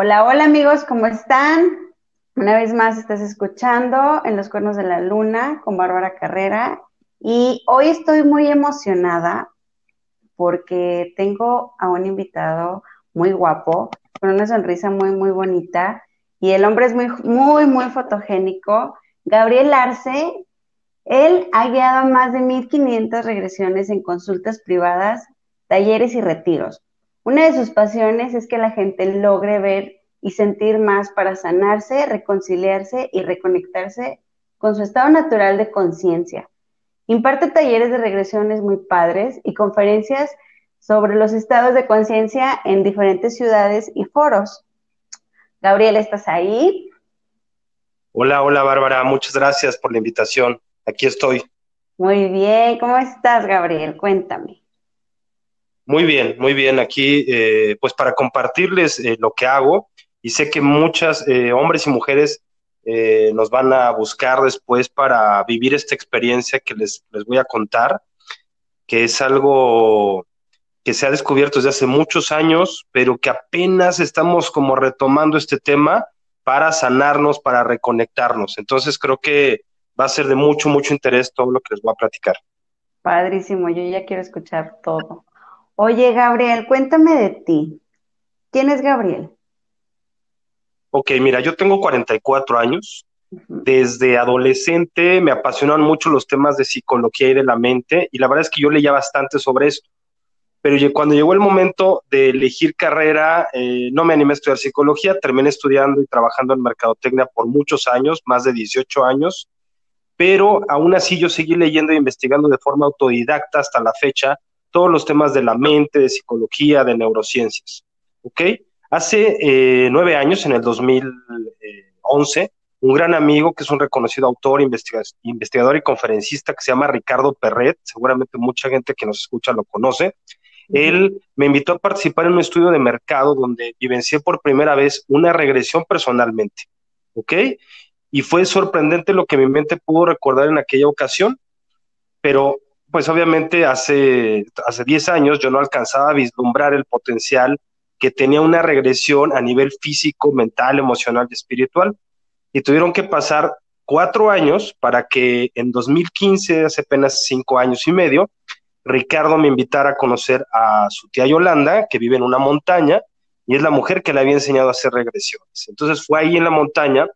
Hola, hola amigos, ¿cómo están? Una vez más estás escuchando En los Cuernos de la Luna con Bárbara Carrera y hoy estoy muy emocionada porque tengo a un invitado muy guapo, con una sonrisa muy, muy bonita y el hombre es muy, muy, muy fotogénico. Gabriel Arce, él ha guiado más de 1500 regresiones en consultas privadas, talleres y retiros. Una de sus pasiones es que la gente logre ver y sentir más para sanarse, reconciliarse y reconectarse con su estado natural de conciencia. Imparte talleres de regresiones muy padres y conferencias sobre los estados de conciencia en diferentes ciudades y foros. Gabriel, ¿estás ahí? Hola, hola Bárbara, muchas gracias por la invitación. Aquí estoy. Muy bien, ¿cómo estás Gabriel? Cuéntame. Muy bien, muy bien. Aquí, eh, pues para compartirles eh, lo que hago, y sé que muchas eh, hombres y mujeres eh, nos van a buscar después para vivir esta experiencia que les, les voy a contar, que es algo que se ha descubierto desde hace muchos años, pero que apenas estamos como retomando este tema para sanarnos, para reconectarnos. Entonces creo que va a ser de mucho, mucho interés todo lo que les voy a platicar. Padrísimo, yo ya quiero escuchar todo. Oye, Gabriel, cuéntame de ti. ¿Quién es Gabriel? Ok, mira, yo tengo 44 años. Desde adolescente me apasionan mucho los temas de psicología y de la mente y la verdad es que yo leía bastante sobre esto. Pero cuando llegó el momento de elegir carrera, eh, no me animé a estudiar psicología, terminé estudiando y trabajando en mercadotecnia por muchos años, más de 18 años, pero aún así yo seguí leyendo e investigando de forma autodidacta hasta la fecha todos los temas de la mente, de psicología, de neurociencias. ¿Ok? Hace eh, nueve años, en el 2011, un gran amigo que es un reconocido autor, investigador y conferencista que se llama Ricardo Perret, seguramente mucha gente que nos escucha lo conoce, él me invitó a participar en un estudio de mercado donde vivencié por primera vez una regresión personalmente, ¿ok? Y fue sorprendente lo que mi mente pudo recordar en aquella ocasión, pero pues obviamente hace, hace 10 años yo no alcanzaba a vislumbrar el potencial que tenía una regresión a nivel físico, mental, emocional y espiritual. Y tuvieron que pasar cuatro años para que en 2015, hace apenas cinco años y medio, Ricardo me invitara a conocer a su tía Yolanda, que vive en una montaña, y es la mujer que le había enseñado a hacer regresiones. Entonces fue ahí en la montaña,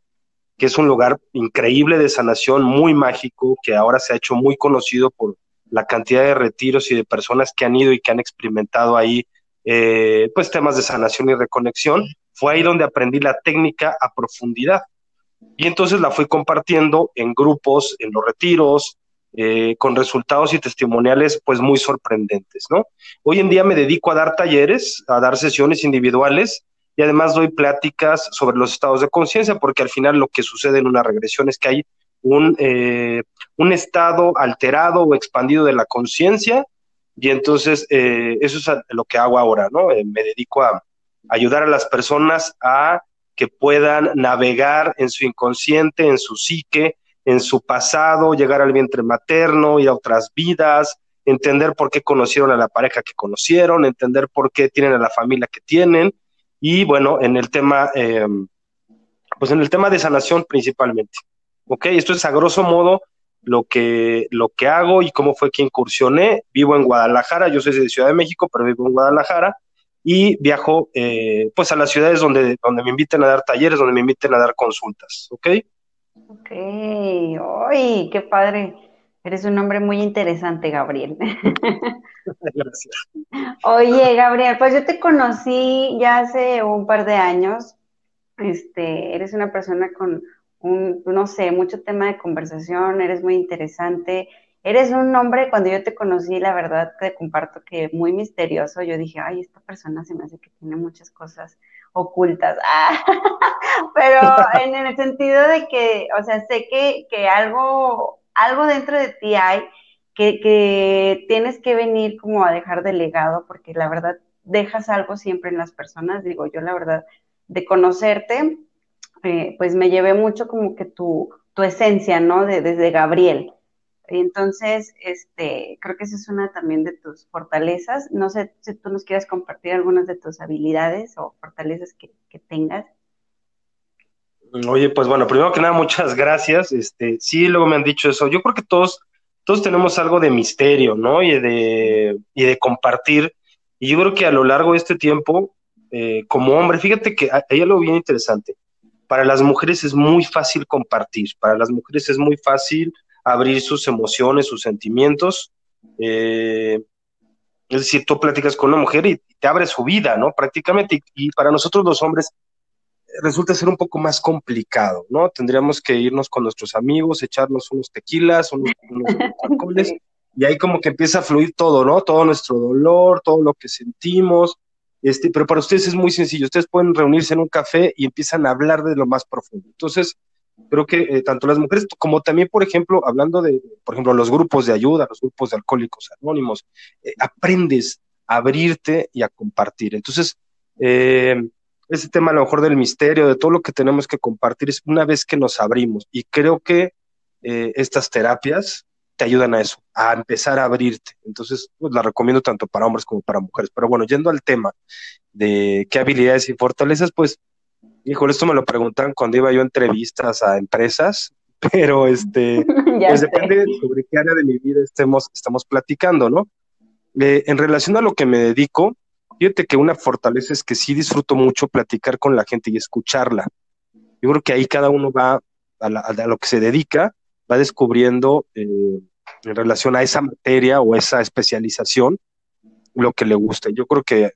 que es un lugar increíble de sanación, muy mágico, que ahora se ha hecho muy conocido por la cantidad de retiros y de personas que han ido y que han experimentado ahí eh, pues temas de sanación y reconexión, fue ahí donde aprendí la técnica a profundidad. Y entonces la fui compartiendo en grupos, en los retiros, eh, con resultados y testimoniales pues muy sorprendentes, ¿no? Hoy en día me dedico a dar talleres, a dar sesiones individuales y además doy pláticas sobre los estados de conciencia, porque al final lo que sucede en una regresión es que hay un, eh, un estado alterado o expandido de la conciencia y entonces eh, eso es lo que hago ahora, ¿no? Eh, me dedico a ayudar a las personas a que puedan navegar en su inconsciente, en su psique, en su pasado, llegar al vientre materno y a otras vidas, entender por qué conocieron a la pareja que conocieron, entender por qué tienen a la familia que tienen y bueno, en el tema, eh, pues en el tema de sanación principalmente. ¿Ok? Esto es a grosso modo lo que, lo que hago y cómo fue que incursioné. Vivo en Guadalajara, yo soy de Ciudad de México, pero vivo en Guadalajara y viajo eh, pues a las ciudades donde, donde me inviten a dar talleres, donde me inviten a dar consultas, ¿ok? Ok, ¡ay, qué padre! Eres un hombre muy interesante, Gabriel. Gracias. Oye, Gabriel, pues yo te conocí ya hace un par de años. Este, eres una persona con no sé, mucho tema de conversación, eres muy interesante. Eres un hombre, cuando yo te conocí, la verdad te comparto que muy misterioso. Yo dije, ay, esta persona se me hace que tiene muchas cosas ocultas. pero en el sentido de que, o sea, sé que, que algo, algo dentro de ti hay que, que tienes que venir como a dejar de legado, porque la verdad dejas algo siempre en las personas. Digo, yo la verdad, de conocerte, pues me llevé mucho como que tu, tu esencia, ¿no? De, desde Gabriel. Y entonces, este, creo que esa es una también de tus fortalezas. No sé si tú nos quieres compartir algunas de tus habilidades o fortalezas que, que tengas. Oye, pues bueno, primero que nada, muchas gracias. Este, sí, luego me han dicho eso. Yo creo que todos, todos tenemos algo de misterio, ¿no? Y de, y de compartir. Y yo creo que a lo largo de este tiempo, eh, como hombre, fíjate que hay algo bien interesante. Para las mujeres es muy fácil compartir, para las mujeres es muy fácil abrir sus emociones, sus sentimientos. Eh, es decir, tú platicas con una mujer y te abre su vida, ¿no? Prácticamente. Y, para nosotros los hombres resulta ser un poco más complicado, ¿no? Tendríamos que irnos con nuestros amigos, echarnos unos tequilas, unos, unos alcoholes, y ahí como que empieza a fluir todo, ¿no? Todo nuestro dolor, todo lo que sentimos. Este, pero para ustedes es muy sencillo. Ustedes pueden reunirse en un café y empiezan a hablar de lo más profundo. Entonces, creo que eh, tanto las mujeres como también, por ejemplo, hablando de, por ejemplo, los grupos de ayuda, los grupos de alcohólicos anónimos, eh, aprendes a abrirte y a compartir. Entonces, eh, ese tema a lo mejor del misterio, de todo lo que tenemos que compartir, es una vez que nos abrimos. Y creo que estas terapias te ayudan a eso, a empezar a abrirte. Entonces, pues la recomiendo tanto para hombres como para mujeres. Pero bueno, yendo al tema de qué habilidades y fortalezas, pues Híjole, esto me lo preguntan cuando iba yo a entrevistas a empresas, pero este, pues depende sobre qué área de mi vida estemos, estamos platicando, ¿no? Eh, en relación a lo que me dedico, fíjate que una fortaleza es que sí disfruto mucho platicar con la gente y escucharla. Yo creo que ahí cada uno va a, lo que se dedica, va descubriendo eh, en relación a esa materia o esa especialización lo que le gusta. Yo creo que,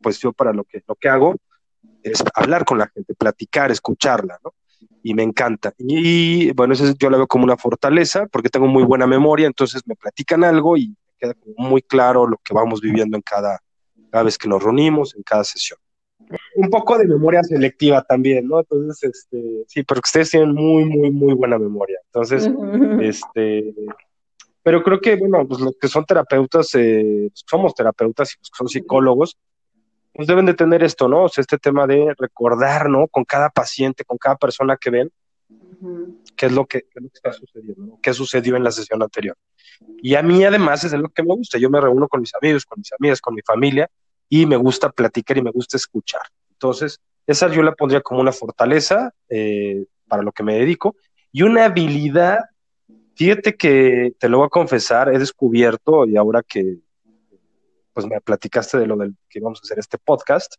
pues yo para lo que, lo que hago, es hablar con la gente, platicar, escucharla, ¿no? Y me encanta. Y bueno, eso yo lo veo como una fortaleza porque tengo muy buena memoria, entonces me platican algo y queda muy claro lo que vamos viviendo en cada, cada vez que nos reunimos, en cada sesión. Un poco de memoria selectiva también, ¿no? Entonces, este, sí, porque ustedes tienen muy, muy, muy buena memoria. Entonces, este, pero creo que, bueno, pues los que son terapeutas, eh, somos terapeutas y los que son psicólogos, pues deben de tener esto, ¿no? O sea, este tema de recordar, ¿no? Con cada paciente, con cada persona que ven, qué, es lo que, qué está sucediendo, qué sucedió en la sesión anterior. Y a mí además es lo que me gusta, yo me reúno con mis amigos, con mis amigas, con mi familia, y me gusta platicar y me gusta escuchar. Entonces, esa yo la pondría como una fortaleza eh, para lo que me dedico, y una habilidad, fíjate que te lo voy a confesar, he descubierto, y ahora que pues me platicaste de lo del que vamos a hacer este podcast,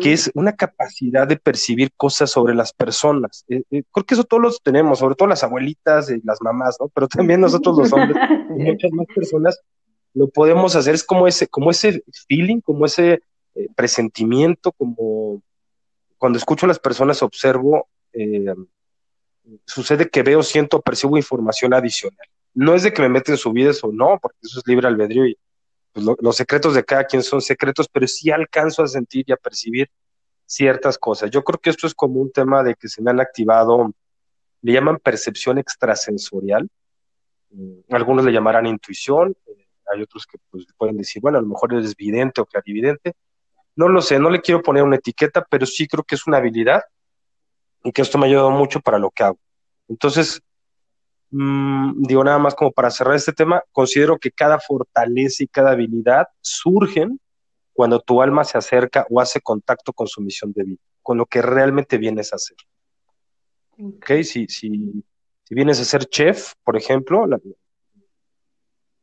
que es una capacidad de percibir cosas sobre las personas. Eh, eh, creo que eso todos los tenemos, sobre todo las abuelitas y las mamás, ¿no? Pero también nosotros los hombres y muchas más personas lo podemos hacer. Es como ese, como ese feeling, como ese eh, presentimiento, como cuando escucho a las personas observo, sucede que veo, siento, percibo información adicional. No es de que me meten en su vida o no, porque eso es libre albedrío y pues, los secretos de cada quien son secretos, pero sí alcanzo a sentir y a percibir ciertas cosas. Yo creo que esto es como un tema de que se me han activado, le llaman percepción extrasensorial, mm, algunos le llamarán intuición, eh, hay otros que pues, pueden decir, bueno, a lo mejor eres vidente o clarividente, no lo sé, no le quiero poner una etiqueta, pero sí creo que es una habilidad y que esto me ha ayudado mucho para lo que hago. Entonces, Mm, digo nada más como para cerrar este tema, considero que cada fortaleza y cada habilidad surgen cuando tu alma se acerca o hace contacto con su misión de vida, con lo que realmente vienes a hacer. ¿Ok? Si, si, si vienes a ser chef, por ejemplo,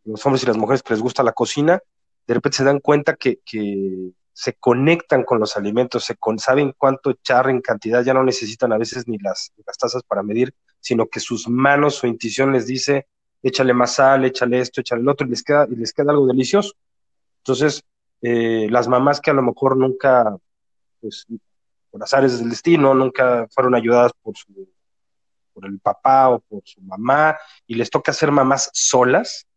los hombres y las mujeres que les gusta la cocina, de repente se dan cuenta que, que se conectan con los alimentos, se saben cuánto echar en cantidad, ya no necesitan a veces ni las, las tazas para medir, sino que sus manos, su intuición les dice, échale más sal, échale esto, échale el otro, y les queda, y les queda algo delicioso. Entonces, eh, las mamás que a lo mejor nunca, pues, por azares del destino, nunca fueron ayudadas por su, por el papá o por su mamá, y les toca ser mamás solas,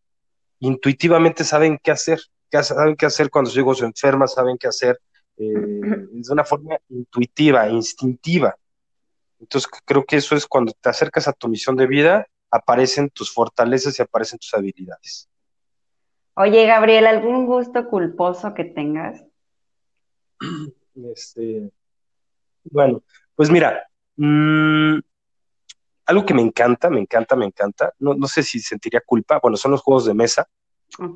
intuitivamente saben qué hacer, saben qué hacer cuando sus hijos se enferman, saben qué hacer eh, de una forma intuitiva, instintiva. Entonces creo que eso es cuando te acercas a tu misión de vida, aparecen tus fortalezas y aparecen tus habilidades. Oye, Gabriel, ¿algún gusto culposo que tengas? Este, bueno, pues mira, mm, algo que me encanta, me encanta, me encanta, no, no sé si sentiría culpa, bueno, son los juegos de mesa,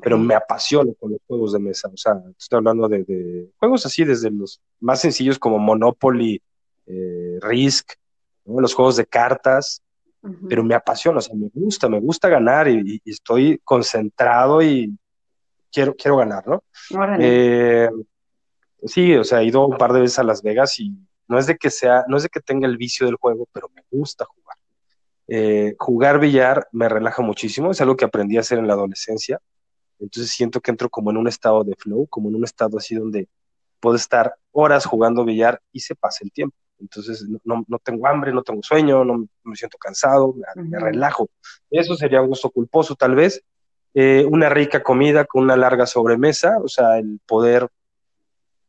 pero me apasiono con los juegos de mesa, o sea, estoy hablando de, juegos así, desde los más sencillos como Monopoly, eh, Risk, los juegos de cartas, pero me apasiona, o sea, me gusta, me gusta ganar y, estoy concentrado y quiero, quiero ganar, ¿no? Eh, sí, o sea, he ido un par de veces a Las Vegas y no es de que sea, no es de que tenga el vicio del juego, pero me gusta jugar. Eh, jugar billar me relaja muchísimo, es algo que aprendí a hacer en la adolescencia. Entonces siento que entro como en un estado de flow, como en un estado así donde puedo estar horas jugando billar y se pasa el tiempo. Entonces no, no tengo hambre, no tengo sueño, no me siento cansado, me, relajo. Eso sería un gusto culposo tal vez. Eh, una rica comida con una larga sobremesa, o sea, el poder,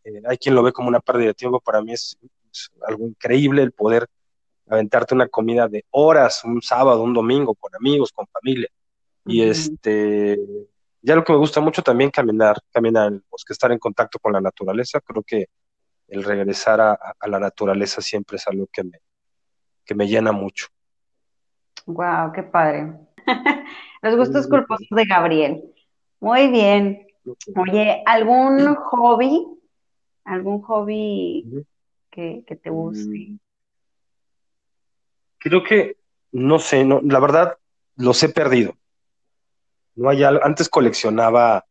eh, hay quien lo ve como una pérdida de tiempo, para mí es, algo increíble el poder aventarte una comida de horas, un sábado, un domingo, con amigos, con familia. Y este, ya lo que me gusta mucho también caminar, caminar en el bosque, estar en contacto con la naturaleza, creo que el regresar a, la naturaleza siempre es algo que me, que me llena mucho. Wow, qué padre. Los gustos culposos de Gabriel. Muy bien. Oye, ¿algún hobby? ¿Algún hobby que, te guste? Creo que, no sé, no, la verdad, los he perdido. No hay antes coleccionaba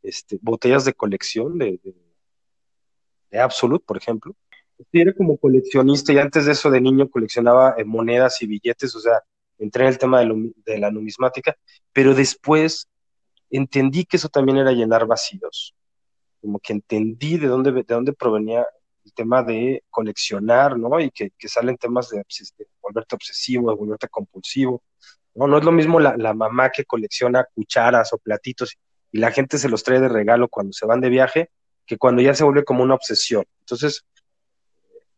este, botellas de colección de de Absolute, por ejemplo. Era como coleccionista y antes de eso de niño coleccionaba eh, monedas y billetes, o sea, entré en el tema de, la numismática, pero después entendí que eso también era llenar vacíos, como que entendí de dónde, de dónde provenía tema de coleccionar, ¿no? Y que, salen temas de, volverte obsesivo, de volverte compulsivo, ¿no? No es lo mismo la, la, mamá que colecciona cucharas o platitos y la gente se los trae de regalo cuando se van de viaje que cuando ya se vuelve como una obsesión. Entonces,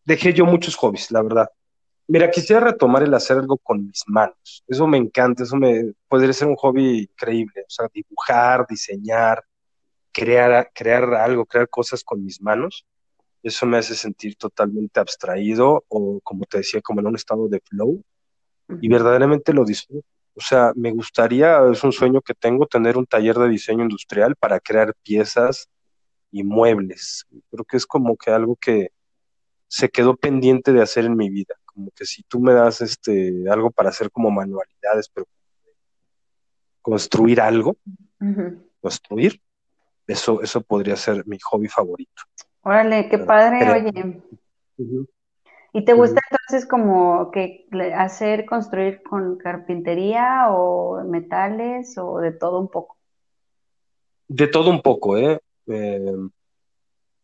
dejé yo muchos hobbies, la verdad. Mira, quisiera retomar el hacer algo con mis manos. Eso me encanta, eso me podría ser un hobby increíble. O sea, dibujar, diseñar, crear, crear algo, crear cosas con mis manos. Eso me hace sentir totalmente abstraído o, como te decía, como en un estado de flow. Y verdaderamente lo disfruto. O sea, me gustaría, es un sueño que tengo, tener un taller de diseño industrial para crear piezas, y muebles. Creo que es como que algo que se quedó pendiente de hacer en mi vida. Como que si tú me das este algo para hacer como manualidades, pero construir algo, construir, eso, eso podría ser mi hobby favorito. Órale, qué padre, oye. ¿Y te gusta entonces como que hacer, construir con carpintería o metales o de todo un poco? De todo un poco, ¿eh? Eh,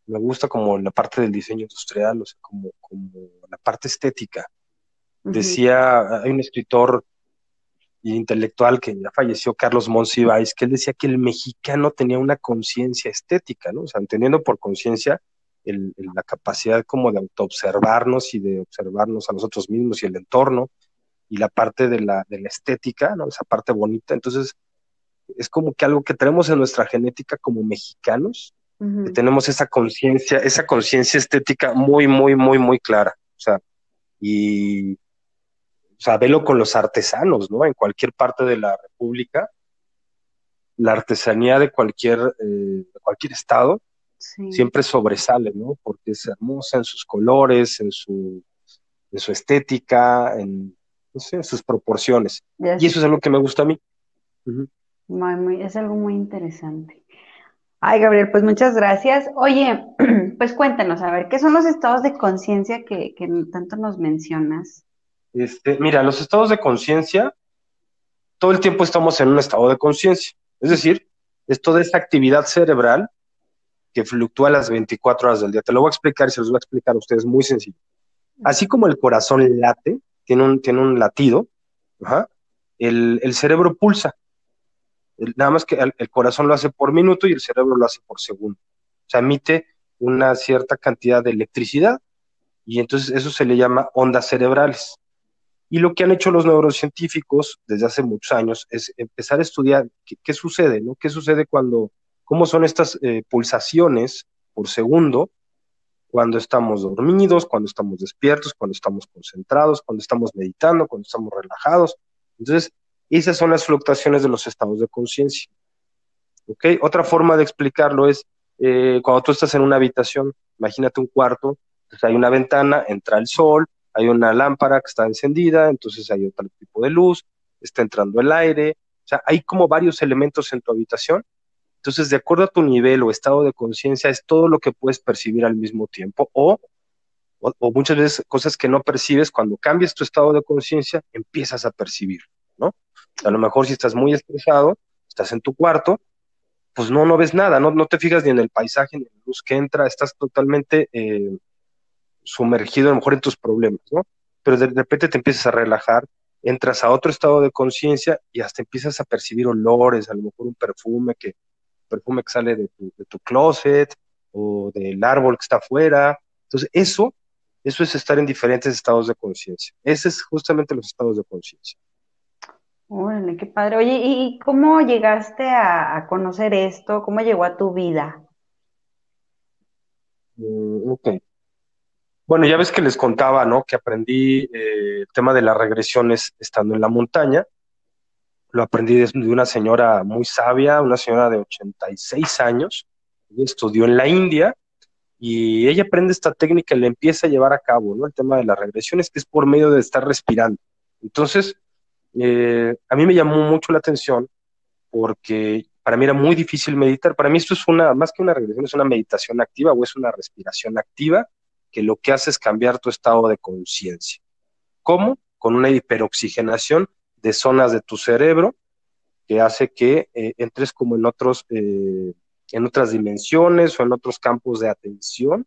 me gusta como la parte del diseño industrial, o sea, como, como la parte estética. Decía, hay un escritor intelectual que ya falleció, Carlos Monsiváis, que él decía que el mexicano tenía una conciencia estética, ¿no? O sea, entendiendo por conciencia la capacidad como de autoobservarnos y de observarnos a nosotros mismos y el entorno, y la parte de la, de la estética, ¿no? Esa parte bonita. Entonces, es como que algo que tenemos en nuestra genética como mexicanos, que tenemos esa conciencia, esa conciencia estética muy, muy, muy, muy clara. O sea, y, sea, velo con los artesanos, ¿no? En cualquier parte de la República, la artesanía de cualquier, eh, de cualquier estado siempre sobresale, ¿no? Porque es hermosa en sus colores, en su, en su estética, en, no sé, en sus proporciones. Y eso es algo que me gusta a mí es algo muy interesante. Ay, Gabriel, pues muchas gracias. Oye, pues cuéntanos, a ver, ¿qué son los estados de conciencia que, tanto nos mencionas? Este, mira, los estados de conciencia, todo el tiempo estamos en un estado de conciencia. Es decir, es toda esa actividad cerebral que fluctúa las 24 horas del día. Te lo voy a explicar y se los voy a explicar a ustedes muy sencillo. Así como el corazón late, tiene un, tiene un latido, el, el cerebro pulsa nada más que el, corazón lo hace por minuto y el cerebro lo hace por segundo. O sea, emite una cierta cantidad de electricidad y entonces eso se le llama ondas cerebrales. Y lo que han hecho los neurocientíficos desde hace muchos años es empezar a estudiar qué, sucede, ¿no? ¿Qué sucede cuando, cómo son estas eh, pulsaciones por segundo cuando estamos dormidos, cuando estamos despiertos, cuando estamos concentrados, cuando estamos meditando, cuando estamos relajados. Entonces, esas son las fluctuaciones de los estados de conciencia. ¿Ok? Otra forma de explicarlo es eh, cuando tú estás en una habitación, imagínate un cuarto, pues hay una ventana, entra el sol, hay una lámpara que está encendida, entonces hay otro tipo de luz, está entrando el aire, o sea, hay como varios elementos en tu habitación entonces, de acuerdo a tu nivel o estado de conciencia, es todo lo que puedes percibir al mismo tiempo o, o, muchas veces cosas que no percibes, cuando cambias tu estado de conciencia, empiezas a percibir, ¿no? A lo mejor si estás muy estresado, estás en tu cuarto, pues no, no ves nada, no, no te fijas ni en el paisaje, ni en la luz que entra, estás totalmente eh, sumergido a lo mejor en tus problemas, ¿no? Pero de repente te empiezas a relajar, entras a otro estado de conciencia y hasta empiezas a percibir olores, a lo mejor un perfume que, perfume que sale de tu, closet o del árbol que está afuera. Entonces, eso, eso es estar en diferentes estados de conciencia. Ese es justamente los estados de conciencia. Órale, qué padre. Oye, ¿y cómo llegaste a, conocer esto? ¿Cómo llegó a tu vida? Mm, ok. Bueno, ya ves que les contaba, ¿no? Que aprendí eh, el tema de las regresiones estando en la montaña lo aprendí de, una señora muy sabia, una señora de 86 años, estudió en la India y ella aprende esta técnica y la empieza a llevar a cabo, ¿no? El tema de las regresiones, que es por medio de estar respirando. Entonces, eh, a mí me llamó mucho la atención porque para mí era muy difícil meditar. Para mí esto es una, más que una regresión, es una meditación activa o es una respiración activa que lo que hace es cambiar tu estado de conciencia. ¿Cómo? Con una hiperoxigenación de zonas de tu cerebro que hace que eh, entres como en otros, eh, en otras dimensiones o en otros campos de atención.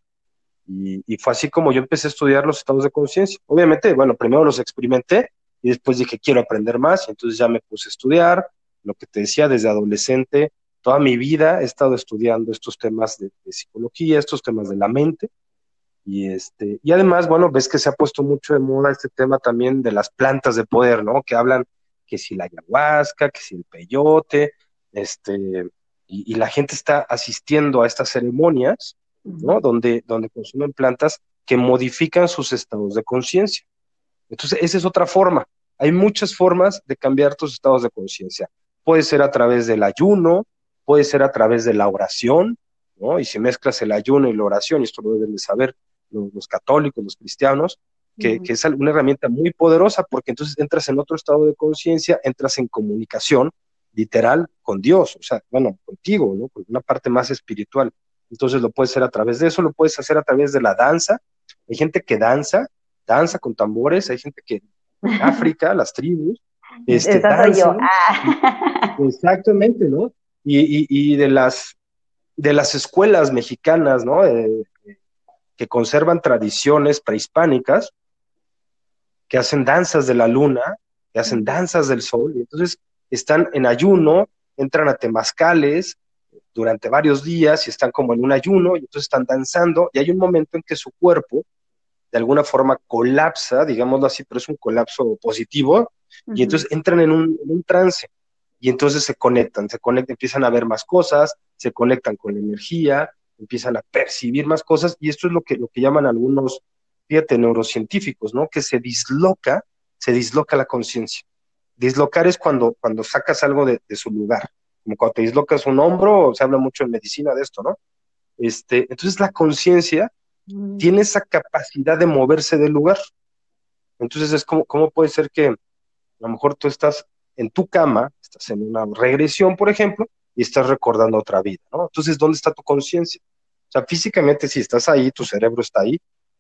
Y, fue así como yo empecé a estudiar los estados de conciencia. Obviamente, bueno, primero los experimenté y después dije, quiero aprender más, y entonces ya me puse a estudiar, lo que te decía, desde adolescente, toda mi vida he estado estudiando estos temas de, de psicología, estos temas de la mente, y, este, y además, bueno, ves que se ha puesto mucho de moda este tema también de las plantas de poder, ¿no? Que hablan que si la ayahuasca, que si el peyote, este, y, la gente está asistiendo a estas ceremonias, ¿no? Donde, donde consumen plantas que modifican sus estados de conciencia. Entonces, esa es otra forma. Hay muchas formas de cambiar tus estados de conciencia. Puede ser a través del ayuno, puede ser a través de la oración, ¿no? Y si mezclas el ayuno y la oración, y esto lo deben de saber, los, católicos, los cristianos, que, es una herramienta muy poderosa porque entonces entras en otro estado de conciencia, entras en comunicación literal con Dios, o sea, bueno, contigo, ¿no? Con una parte más espiritual. Entonces lo puedes hacer a través de eso, lo puedes hacer a través de la danza. Hay gente que danza, danza con tambores, hay gente que en África, las tribus, este, danzan, ah. Exactamente, ¿no? Y, y, de las de las escuelas mexicanas, ¿no? Que conservan tradiciones prehispánicas, que hacen danzas de la luna, que hacen danzas del sol, y entonces están en ayuno, entran a temazcales durante varios días y están como en un ayuno, y entonces están danzando, y hay un momento en que su cuerpo de alguna forma colapsa, digámoslo así, pero es un colapso positivo, y entonces entran en un, en un trance, y entonces se conectan, se conectan, empiezan a ver más cosas, se conectan con la energía, empiezan a percibir más cosas y esto es lo que, lo que llaman algunos, fíjate, neurocientíficos, ¿no? Que se disloca, se disloca la conciencia. Dislocar es cuando, cuando sacas algo de, su lugar, como cuando te dislocas un hombro, se habla mucho en medicina de esto, ¿no? Este, entonces la conciencia mm. tiene esa capacidad de moverse del lugar. Entonces es como, ¿cómo puede ser que a lo mejor tú estás en tu cama, estás en una regresión, por ejemplo, y estás recordando otra vida, ¿no? Entonces, ¿dónde está tu conciencia? O sea, físicamente si estás ahí, tu cerebro está ahí,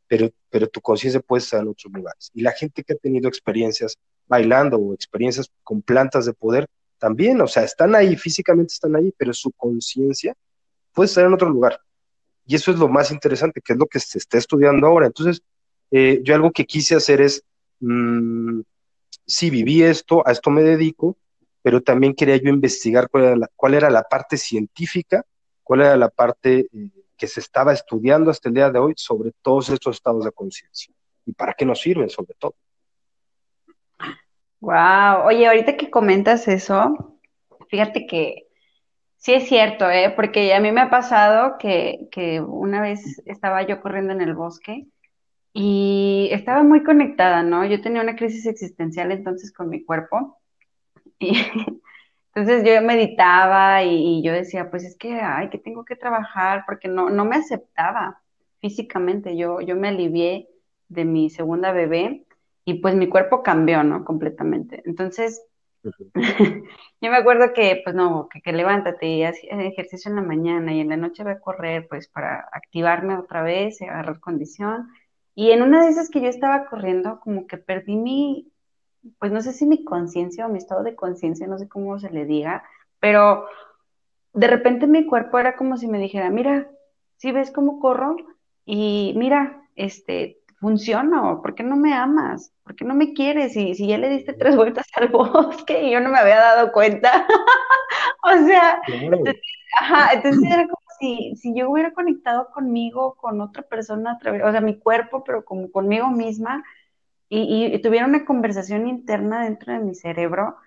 pero, pero tu conciencia puede estar en otros lugares. Y la gente que ha tenido experiencias bailando o experiencias con plantas de poder, también, o sea, están ahí, físicamente están ahí, pero su conciencia puede estar en otro lugar. Y eso es lo más interesante, que es lo que se está estudiando ahora. Entonces, eh, yo algo que quise hacer es, mmm, sí, viví esto, a esto me dedico, pero también quería yo investigar cuál era la, parte científica, cuál era la parte eh, que se estaba estudiando hasta el día de hoy sobre todos estos estados de conciencia y para qué nos sirven sobre todo. Wow, oye, ahorita que comentas eso, fíjate que Sí es cierto, ¿eh? porque a mí me ha pasado que, que una vez estaba yo corriendo en el bosque y estaba muy conectada, ¿no? Yo tenía una crisis existencial entonces con mi cuerpo y entonces yo meditaba y, yo decía, pues es que, ay, que tengo que trabajar porque no, no me aceptaba físicamente, yo, yo me alivié de mi segunda bebé y pues mi cuerpo cambió, ¿no? Completamente. Entonces, Yo me acuerdo que, pues no, que, levántate y haz ejercicio en la mañana y en la noche voy a correr, pues para activarme otra vez y agarrar condición. Y en una de esas que yo estaba corriendo, como que perdí mi, pues no sé si mi conciencia o mi estado de conciencia, no sé cómo se le diga, pero de repente mi cuerpo era como si me dijera, mira, si ves cómo corro y mira, este, funciono, ¿por qué no me amas? ¿Por qué no me quieres? Y si ya le diste tres vueltas al bosque y yo no me había dado cuenta. o sea, entonces, ajá, entonces era como si, si yo hubiera conectado conmigo, con otra persona, a través, o sea, mi cuerpo, pero como conmigo misma, y, y, tuviera una conversación interna dentro de mi cerebro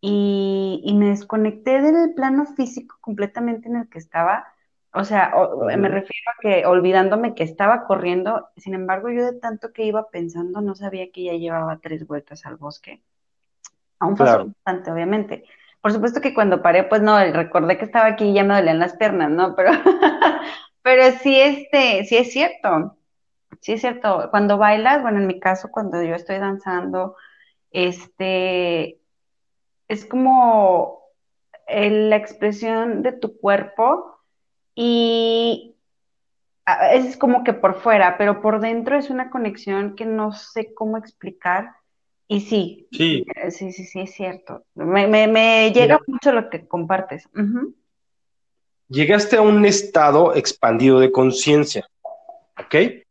y, y me desconecté del plano físico completamente en el que estaba o sea, me refiero a que olvidándome que estaba corriendo, sin embargo, yo de tanto que iba pensando no sabía que ya llevaba tres vueltas al bosque. Aún pasó bastante, obviamente. Por supuesto que cuando paré, pues no, recordé que estaba aquí y ya me dolían las piernas, ¿no? Pero, pero sí, este, sí es cierto. Sí es cierto. Cuando bailas, bueno, en mi caso, cuando yo estoy danzando, este, es como la expresión de tu cuerpo y es como que por fuera, pero por dentro es una conexión que no sé cómo explicar. Y sí, sí, eh, sí, sí, sí es cierto. Me, me, llega mucho lo que compartes. Llegaste a un estado expandido de conciencia, ¿ok?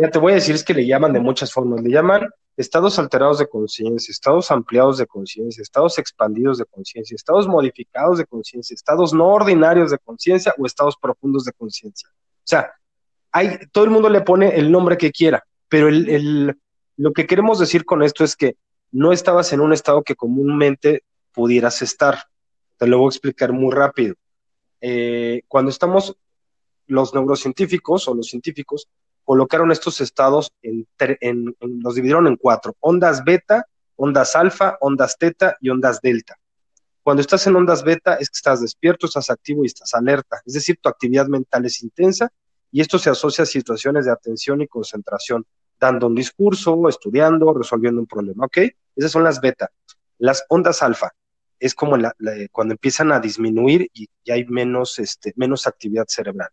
Ya te voy a decir, es que le llaman de muchas formas. Le llaman estados alterados de conciencia, estados ampliados de conciencia, estados expandidos de conciencia, estados modificados de conciencia, estados no ordinarios de conciencia o estados profundos de conciencia. O sea, hay, todo el mundo le pone el nombre que quiera, pero el, lo que queremos decir con esto es que no estabas en un estado que comúnmente pudieras estar. Te lo voy a explicar muy rápido. Eh, cuando estamos los neurocientíficos o los científicos colocaron estos estados en, los dividieron en cuatro, ondas beta, ondas alfa, ondas teta y ondas delta. Cuando estás en ondas beta es que estás despierto, estás activo y estás alerta, es decir, tu actividad mental es intensa y esto se asocia a situaciones de atención y concentración, dando un discurso, estudiando, resolviendo un problema, ¿ok? Esas son las beta. Las ondas alfa es como cuando empiezan a disminuir y, hay menos, este, menos actividad cerebral.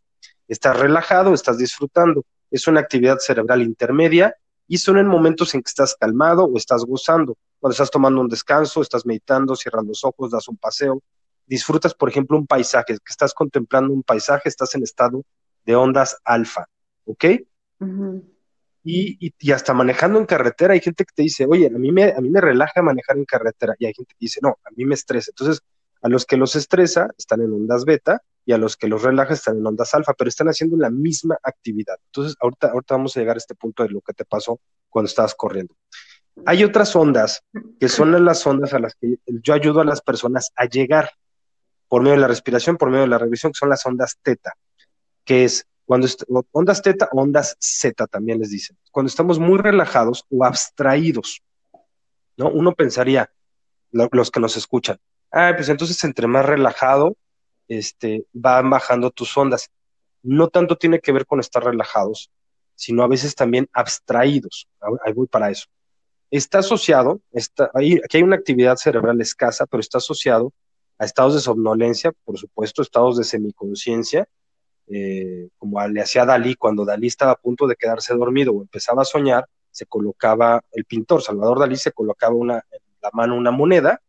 Estás relajado, estás disfrutando es una actividad cerebral intermedia y son en momentos en que estás calmado o estás gozando. Cuando estás tomando un descanso, estás meditando, cierras los ojos, das un paseo, disfrutas, por ejemplo, un paisaje, que estás contemplando un paisaje, estás en estado de ondas alfa, ¿ok? y, y, hasta manejando en carretera hay gente que te dice, oye, a mí, me, a mí me relaja manejar en carretera, y hay gente que dice, no, a mí me estresa. Entonces, a los que los estresa están en ondas beta y a los que los relaja están en ondas alfa, pero están haciendo la misma actividad. Entonces, ahorita, ahorita vamos a llegar a este punto de lo que te pasó cuando estabas corriendo. Hay otras ondas que son las ondas a las que yo ayudo a las personas a llegar por medio de la respiración, por medio de la regresión, que son las ondas teta, que es cuando ondas teta, ondas zeta también les dicen. Cuando estamos muy relajados o abstraídos, ¿no? Uno pensaría, los que nos escuchan, ah, pues entonces entre más relajado, este, van bajando tus ondas. No tanto tiene que ver con estar relajados, sino a veces también abstraídos. Ahí voy para eso. Está asociado, está, aquí hay una actividad cerebral escasa, pero está asociado a estados de somnolencia, por supuesto, estados de semiconciencia, eh, como le hacía Dalí, cuando Dalí estaba a punto de quedarse dormido o empezaba a soñar, se colocaba, el pintor Salvador Dalí se colocaba una, en la mano una moneda,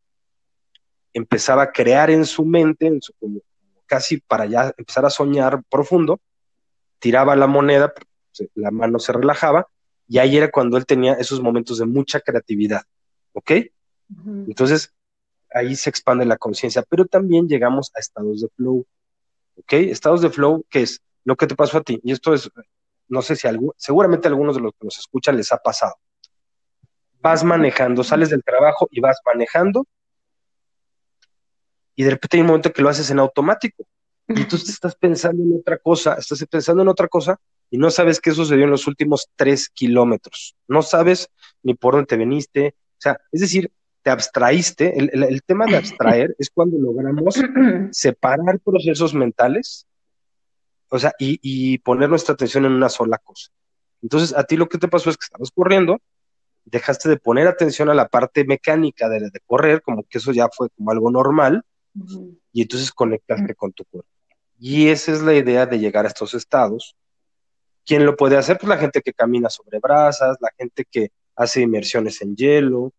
empezaba a crear en su mente, en su, como, casi para ya empezar a soñar profundo, tiraba la moneda, la mano se relajaba, y ahí era cuando él tenía esos momentos de mucha creatividad, ¿ok? Entonces, ahí se expande la conciencia, pero también llegamos a estados de flow, ¿ok? Estados de flow, que es lo que te pasó a ti, y esto es, no sé si algo, seguramente a algunos de los que nos escuchan les ha pasado. Vas manejando, sales del trabajo y vas manejando y de repente hay un momento que lo haces en automático. Y tú estás pensando en otra cosa, estás pensando en otra cosa y no sabes qué sucedió en los últimos tres kilómetros. No sabes ni por dónde te veniste. O sea, es decir, te abstraíste. El, tema de abstraer es cuando logramos separar procesos mentales, o sea, y, poner nuestra atención en una sola cosa. Entonces, a ti lo que te pasó es que estabas corriendo, dejaste de poner atención a la parte mecánica de, de correr, como que eso ya fue como algo normal, y entonces conectaste con tu cuerpo. Y esa es la idea de llegar a estos estados. ¿Quién lo puede hacer? Pues la gente que camina sobre brasas, la gente que hace inmersiones en hielo,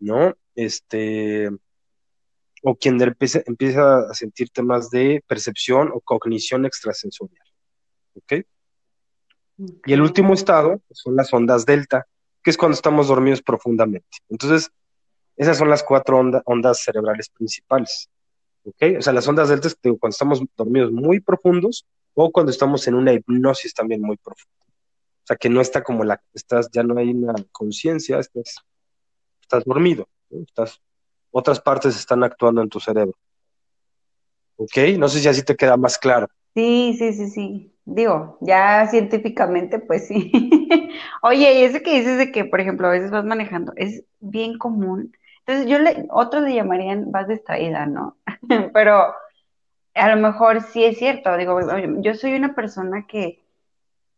¿no? Este, o quien empieza, empieza a sentir temas de percepción o cognición extrasensorial. ¿Ok? Y el último estado son las ondas delta, que es cuando estamos dormidos profundamente. Entonces, esas son las cuatro ondas cerebrales principales. ¿Ok? O sea, las ondas delta es cuando estamos dormidos muy profundos o cuando estamos en una hipnosis también muy profunda. O sea, que no está como la, estás, ya no hay una conciencia, estás, estás dormido, estás, otras partes están actuando en tu cerebro. ¿Ok? No sé si así te queda más claro. Sí, sí, sí, sí. Digo, ya científicamente, pues sí. Oye, y eso que dices de que, por ejemplo, a veces vas manejando, es bien común. Entonces, yo le, otros le llamarían vas distraída, ¿no? Pero a lo mejor sí es cierto. Digo, yo soy una persona que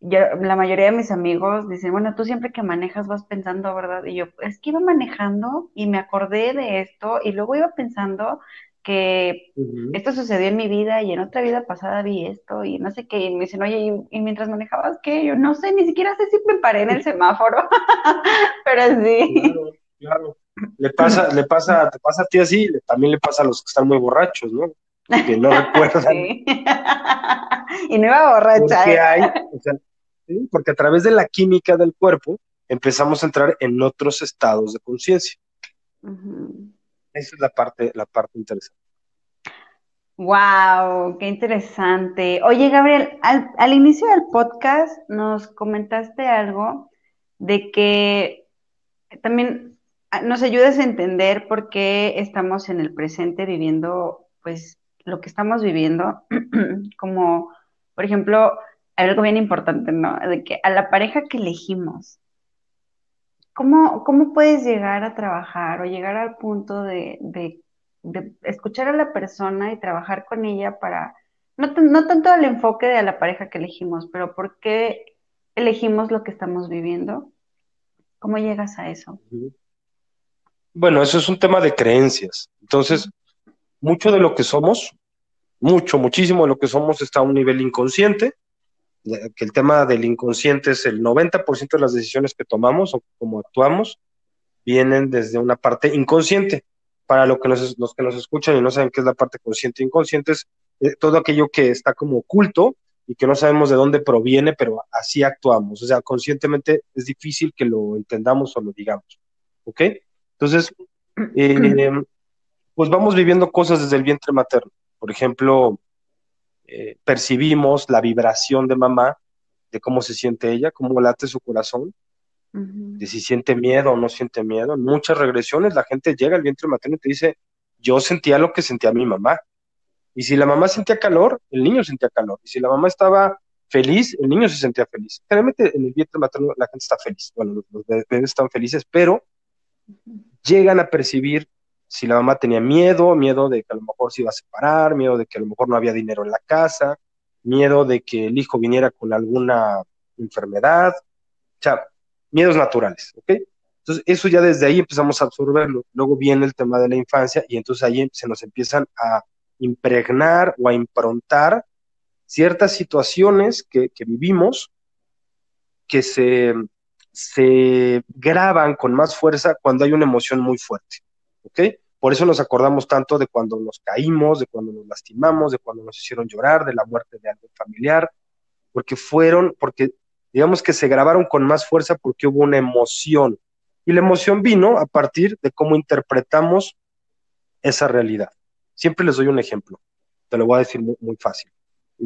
la mayoría de mis amigos dicen, bueno, tú siempre que manejas vas pensando, ¿verdad? Y yo, es que iba manejando y me acordé de esto y luego iba pensando que esto sucedió en mi vida y en otra vida pasada vi esto y no sé qué, y me dicen, oye, ¿y, mientras manejabas qué? Yo no sé, ni siquiera sé si me paré en el semáforo, pero sí. Claro, claro. Le pasa, le pasa, te pasa a ti así, también le pasa a los que están muy borrachos, ¿no? Que no recuerdan. y no iba borracha. ¿Qué ¿eh? hay, o sea, porque a través de la química del cuerpo empezamos a entrar en otros estados de conciencia. Esa es la parte, la parte interesante. Wow, qué interesante. Oye, Gabriel, al, inicio del podcast nos comentaste algo de que también nos ayudas a entender por qué estamos en el presente viviendo, pues, lo que estamos viviendo, como, por ejemplo, algo bien importante, ¿no? De que a la pareja que elegimos, ¿cómo, cómo puedes llegar a trabajar o llegar al punto de, de, escuchar a la persona y trabajar con ella para, no, no tanto el enfoque de a la pareja que elegimos, pero por qué elegimos lo que estamos viviendo? ¿Cómo llegas a eso? Bueno, eso es un tema de creencias. Entonces, mucho de lo que somos, mucho, muchísimo de lo que somos está a un nivel inconsciente que el tema del inconsciente es el 90% de las decisiones que tomamos o como actuamos vienen desde una parte inconsciente. Para lo que los que nos escuchan y no saben qué es la parte consciente e inconsciente, es eh, todo aquello que está como oculto y que no sabemos de dónde proviene, pero así actuamos. O sea, conscientemente es difícil que lo entendamos o lo digamos. ¿Ok? Entonces, eh, pues vamos viviendo cosas desde el vientre materno. Por ejemplo, eh, percibimos la vibración de mamá, de cómo se siente ella, cómo late su corazón, de si siente miedo o no siente miedo. En muchas regresiones la gente llega al vientre materno y te dice, yo sentía lo que sentía mi mamá. Y si la mamá sentía calor, el niño sentía calor. Y si la mamá estaba feliz, el niño se sentía feliz. Generalmente en el vientre materno la gente está feliz. Bueno, los bebés están felices, pero llegan a percibir si la mamá tenía miedo, miedo de que a lo mejor se iba a separar, miedo de que a lo mejor no había dinero en la casa, miedo de que el hijo viniera con alguna enfermedad, o sea, miedos naturales, ¿ok? Entonces, eso ya desde ahí empezamos a absorberlo. Luego viene el tema de la infancia y entonces ahí se nos empiezan a impregnar o a improntar ciertas situaciones que, vivimos que se, se graban con más fuerza cuando hay una emoción muy fuerte. ¿Ok? Por eso nos acordamos tanto de cuando nos caímos, de cuando nos lastimamos, de cuando nos hicieron llorar, de la muerte de algún familiar, porque fueron, porque digamos que se grabaron con más fuerza porque hubo una emoción. Y la emoción vino a partir de cómo interpretamos esa realidad. Siempre les doy un ejemplo, te lo voy a decir muy, fácil.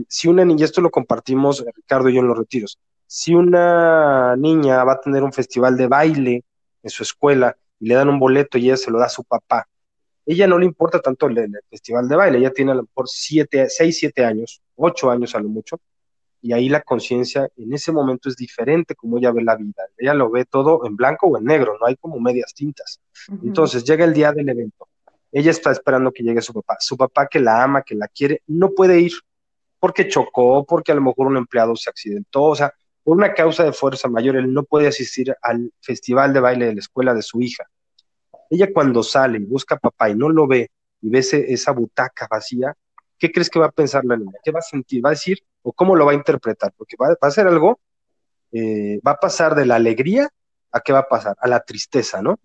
Si una niña, esto lo compartimos Ricardo y yo en los retiros, si una niña va a tener un festival de baile en su escuela y le dan un boleto y ella se lo da a su papá, ella no le importa tanto el, festival de baile, ella tiene a lo mejor siete, seis, siete años, ocho años a lo mucho, y ahí la conciencia en ese momento es diferente como ella ve la vida. Ella lo ve todo en blanco o en negro, no hay como medias tintas. Entonces llega el día del evento. Ella está esperando que llegue su papá. Su papá que la ama, que la quiere, no puede ir porque chocó, porque a lo mejor un empleado se accidentó, o sea, por una causa de fuerza mayor, él no puede asistir al festival de baile de la escuela de su hija. Ella cuando sale y busca a papá y no lo ve y ve esa butaca vacía, ¿qué crees que va a pensar la niña? ¿Qué va a sentir? ¿Va a decir o cómo lo va a interpretar? Porque va, a ser algo, eh, va a pasar de la alegría a qué va a pasar, a la tristeza, ¿no?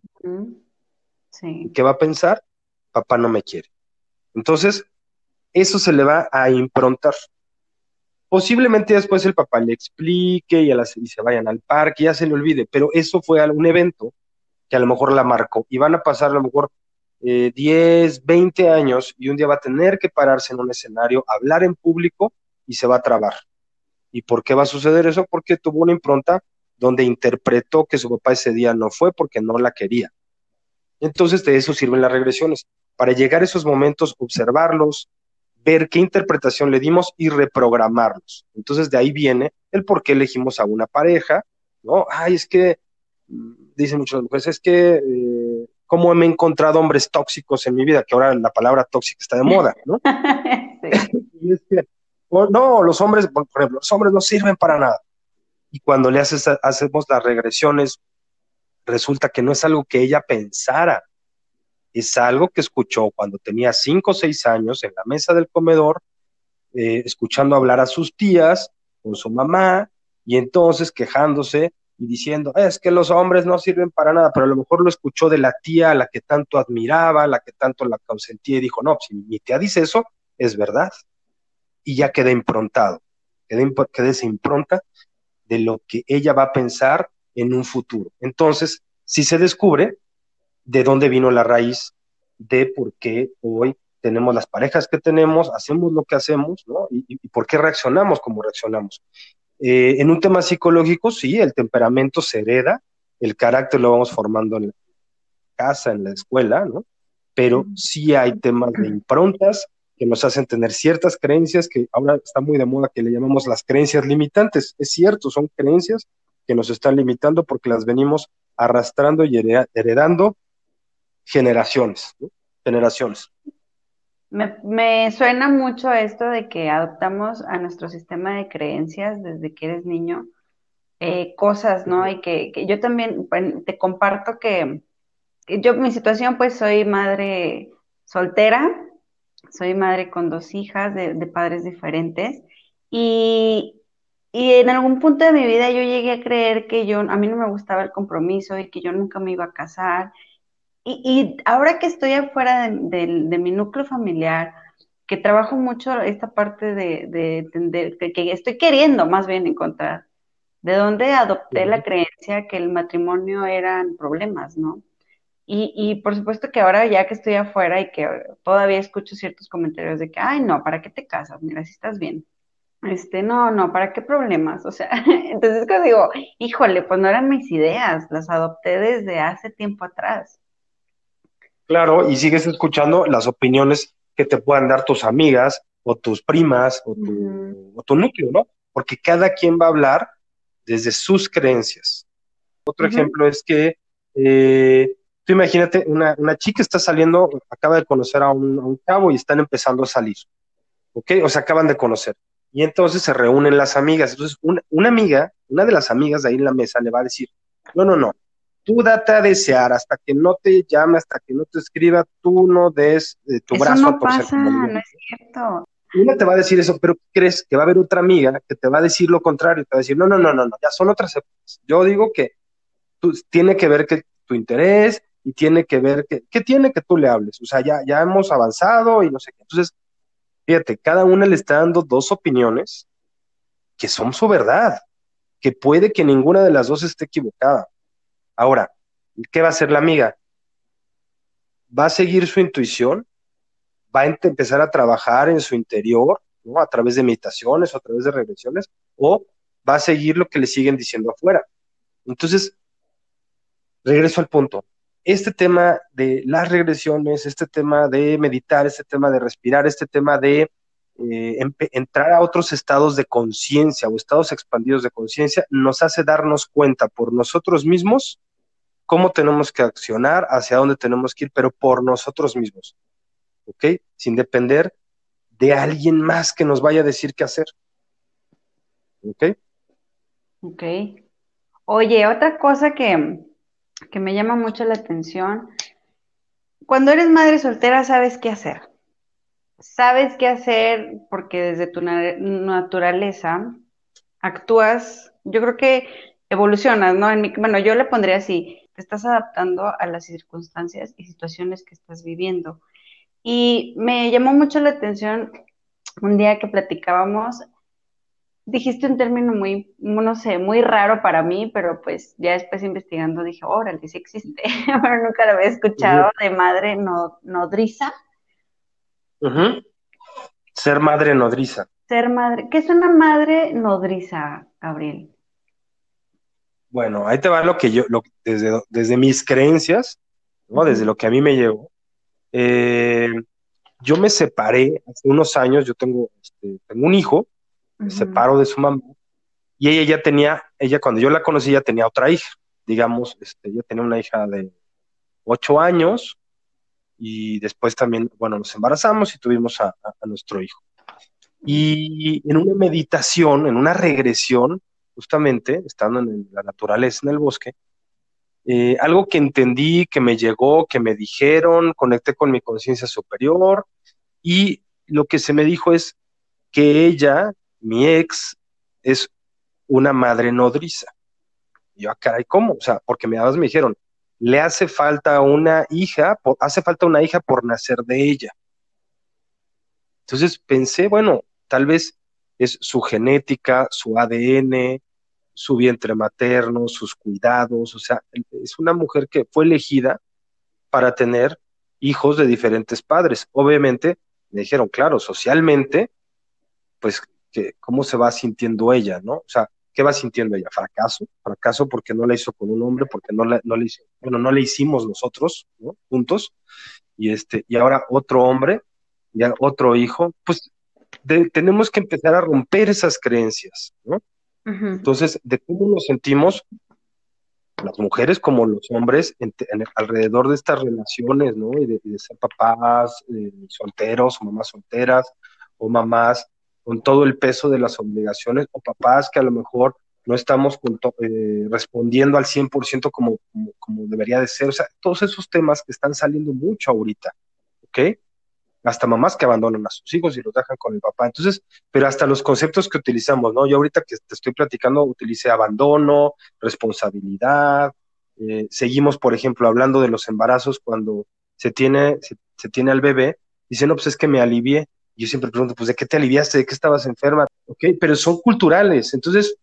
Sí. ¿Qué va a pensar? Papá no me quiere. Entonces, eso se le va a improntar. Posiblemente después el papá le explique y, y se vayan al parque, ya se le olvide, pero eso fue algún evento que a lo mejor la marcó y van a pasar a lo mejor 10, eh, 20 años y un día va a tener que pararse en un escenario, hablar en público y se va a trabar. ¿Y por qué va a suceder eso? Porque tuvo una impronta donde interpretó que su papá ese día no fue porque no la quería. Entonces de eso sirven las regresiones, para llegar a esos momentos, observarlos, ver qué interpretación le dimos y reprogramarlos. Entonces de ahí viene el por qué elegimos a una pareja, ¿no? Ay, es que, mm, dicen muchas mujeres, es que eh, cómo me he encontrado hombres tóxicos en mi vida, que ahora la palabra tóxica está de moda, ¿no? y es que, no, los hombres, por ejemplo, los hombres no sirven para nada. Y cuando le haces, hacemos las regresiones, resulta que no es algo que ella pensara, es algo que escuchó cuando tenía cinco o seis años en la mesa del comedor, eh, escuchando hablar a sus tías con su mamá, y entonces quejándose y diciendo, es que los hombres no sirven para nada, pero a lo mejor lo escuchó de la tía a la que tanto admiraba, la que tanto la consentía y dijo, no, si mi tía dice eso, es verdad. Y ya queda improntado, queda, esa impronta de lo que ella va a pensar en un futuro. Entonces, si se descubre de dónde vino la raíz de por qué hoy tenemos las parejas que tenemos, hacemos lo que hacemos, ¿no? Y, y por qué reaccionamos como reaccionamos. Eh, en un tema psicológico, sí, el temperamento se hereda, el carácter lo vamos formando en la casa, en la escuela, ¿no? Pero sí hay temas de improntas que nos hacen tener ciertas creencias que ahora está muy de moda que le llamamos las creencias limitantes. Es cierto, son creencias que nos están limitando porque las venimos arrastrando y heredando generaciones, ¿no? generaciones. Me, suena mucho esto de que adoptamos a nuestro sistema de creencias desde que eres niño, eh, cosas, ¿no? Y que, yo también te comparto que, yo, mi situación, pues soy madre soltera, soy madre con dos hijas de, padres diferentes y, y, en algún punto de mi vida yo llegué a creer que yo, a mí no me gustaba el compromiso y que yo nunca me iba a casar y, ahora que estoy afuera de, mi núcleo familiar, que trabajo mucho esta parte de, entender, que, estoy queriendo más bien encontrar, de dónde adopté la creencia que el matrimonio eran problemas, ¿no? Y, y, por supuesto que ahora ya que estoy afuera y que todavía escucho ciertos comentarios de que, ay, no, ¿para qué te casas? Mira, si estás bien. Este, no, no, ¿para qué problemas? O sea, entonces digo, híjole, pues no eran mis ideas, las adopté desde hace tiempo atrás. Claro, y sigues escuchando las opiniones que te puedan dar tus amigas o tus primas o tu, núcleo, ¿no? Porque cada quien va a hablar desde sus creencias. Otro ejemplo es que eh, tú imagínate, una, chica está saliendo, acaba de conocer a un, cabo y están empezando a salir, ¿ok? O sea, acaban de conocer. Y entonces se reúnen las amigas. Entonces, una, una amiga, una de las amigas de ahí en la mesa le va a decir, no, no, no, tú date a desear hasta que no te llame, hasta que no te escriba, tú no des eh, tu brazo no a Pasa, no es cierto. Una te va a decir eso, pero crees que va a haber otra amiga que te va a decir lo contrario, te va a decir, no, no, no, no, no ya son otras épocas. Yo digo que tú, tiene que ver que tu interés y tiene que ver que, ¿qué tiene que tú le hables? O sea, ya, ya hemos avanzado y no sé qué. Entonces, fíjate, cada una le está dando dos opiniones que son su verdad, que puede que ninguna de las dos esté equivocada. Ahora, ¿qué va a hacer la amiga? Va a seguir su intuición, va a empezar a trabajar en su interior, ¿no? A través de meditaciones o a través de regresiones, o va a seguir lo que le siguen diciendo afuera. Entonces, regreso al punto. este tema de las regresiones, este tema de meditar, este tema de respirar, este tema de eh, entrar a otros estados de conciencia o estados expandidos de conciencia, nos hace darnos cuenta por nosotros mismos cómo tenemos que accionar, hacia dónde tenemos que ir, pero por nosotros mismos, ¿ok? Sin depender de alguien más que nos vaya a decir qué hacer. ¿Ok? Ok. Oye, otra cosa que, que me llama mucho la atención, cuando eres madre soltera sabes qué hacer. Sabes qué hacer porque desde tu naturaleza actúas, yo creo que evolucionas, ¿no? En mi, bueno, yo le pondría así, te estás adaptando a las circunstancias y situaciones que estás viviendo. Y me llamó mucho la atención un día que platicábamos, dijiste un término muy, no sé, muy raro para mí, pero pues ya después investigando dije, órale, sí existe, pero nunca lo había escuchado, de madre no, nodriza. Ser madre nodriza. Ser madre, ¿qué es una madre nodriza, Gabriel? Bueno, ahí te va lo que yo, lo, desde, desde mis creencias, ¿no? desde lo que a mí me llevó. Eh, yo me separé hace unos años, yo tengo, este, tengo un hijo, me separo de su mamá, y ella ya tenía, ella cuando yo la conocí ya tenía otra hija, digamos, este, ella tenía una hija de ocho años, y después también, bueno, nos embarazamos y tuvimos a, nuestro hijo. Y en una meditación, en una regresión, justamente, estando en la naturaleza, en el bosque, eh, algo que entendí, que me llegó, que me dijeron, conecté con mi conciencia superior y lo que se me dijo es que ella, mi ex, es una madre nodriza. Yo, ah, caray, ¿cómo? O sea, porque me, me dijeron, le hace falta una hija, hace falta una hija por nacer de ella. Entonces pensé, bueno, tal vez es su genética, su ADN, su vientre materno, sus cuidados, o sea, es una mujer que fue elegida para tener hijos de diferentes padres. Obviamente, me dijeron, claro, socialmente, pues, que, ¿cómo se va sintiendo ella, no? O sea, ¿qué va sintiendo ella? Fracaso, fracaso porque no la hizo con un hombre, porque no, la, no le hizo, bueno, no le hicimos nosotros, ¿no? Juntos, y este, y ahora otro hombre, ya otro hijo, pues tenemos que empezar a romper esas creencias, ¿no? Entonces, de cómo nos sentimos las mujeres como los hombres alrededor de estas relaciones, ¿no? Y de, ser papás eh, solteros o mamás solteras o mamás con todo el peso de las obligaciones o papás que a lo mejor no estamos eh, respondiendo al 100% como, como, como debería de ser. O sea, todos esos temas que están saliendo mucho ahorita, ¿ok? hasta mamás que abandonan a sus hijos y los dejan con el papá. Entonces, pero hasta los conceptos que utilizamos, ¿no? Yo ahorita que te estoy platicando, utilicé abandono, responsabilidad. Eh, seguimos, por ejemplo, hablando de los embarazos cuando se tiene, se, tiene al bebé, dice, no, pues es que me alivié. Yo siempre pregunto, pues, ¿de qué te aliviaste? ¿De qué estabas enferma? Ok, pero son culturales. Entonces,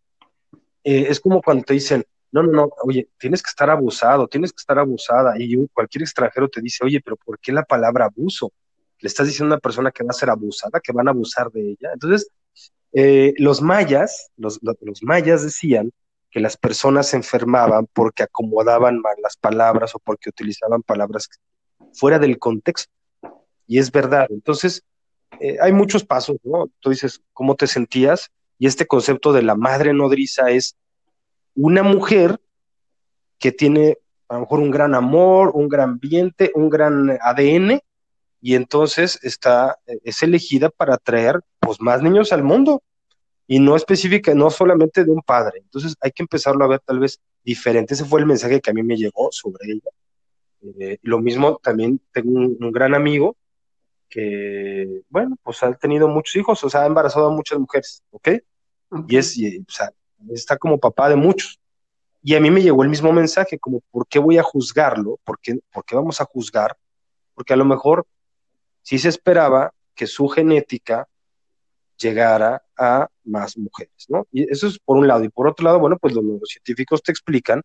eh, es como cuando te dicen, no, no, no, oye, tienes que estar abusado, tienes que estar abusada. Y cualquier extranjero te dice, oye, pero ¿por qué la palabra abuso? le estás diciendo a una persona que va a ser abusada, que van a abusar de ella. Entonces, eh, los mayas, los, mayas decían que las personas se enfermaban porque acomodaban mal las palabras o porque utilizaban palabras fuera del contexto. Y es verdad. Entonces, eh, hay muchos pasos, ¿no? Tú dices, ¿cómo te sentías? Y este concepto de la madre nodriza es una mujer que tiene a lo mejor un gran amor, un gran ambiente, un gran ADN, y entonces está, es elegida para traer pues, más niños al mundo y no específica, no solamente de un padre. Entonces hay que empezarlo a ver tal vez diferente. Ese fue el mensaje que a mí me llegó sobre ella. Eh, lo mismo también tengo un, gran amigo que, bueno, pues ha tenido muchos hijos, o sea, ha embarazado a muchas mujeres, ¿ok? Y es, o sea, está como papá de muchos. Y a mí me llegó el mismo mensaje, como, ¿por qué voy a juzgarlo? ¿Por qué, ¿Por qué vamos a juzgar? Porque a lo mejor sí se esperaba que su genética llegara a más mujeres, ¿no? Y eso es por un lado. Y por otro lado, bueno, pues los neurocientíficos te explican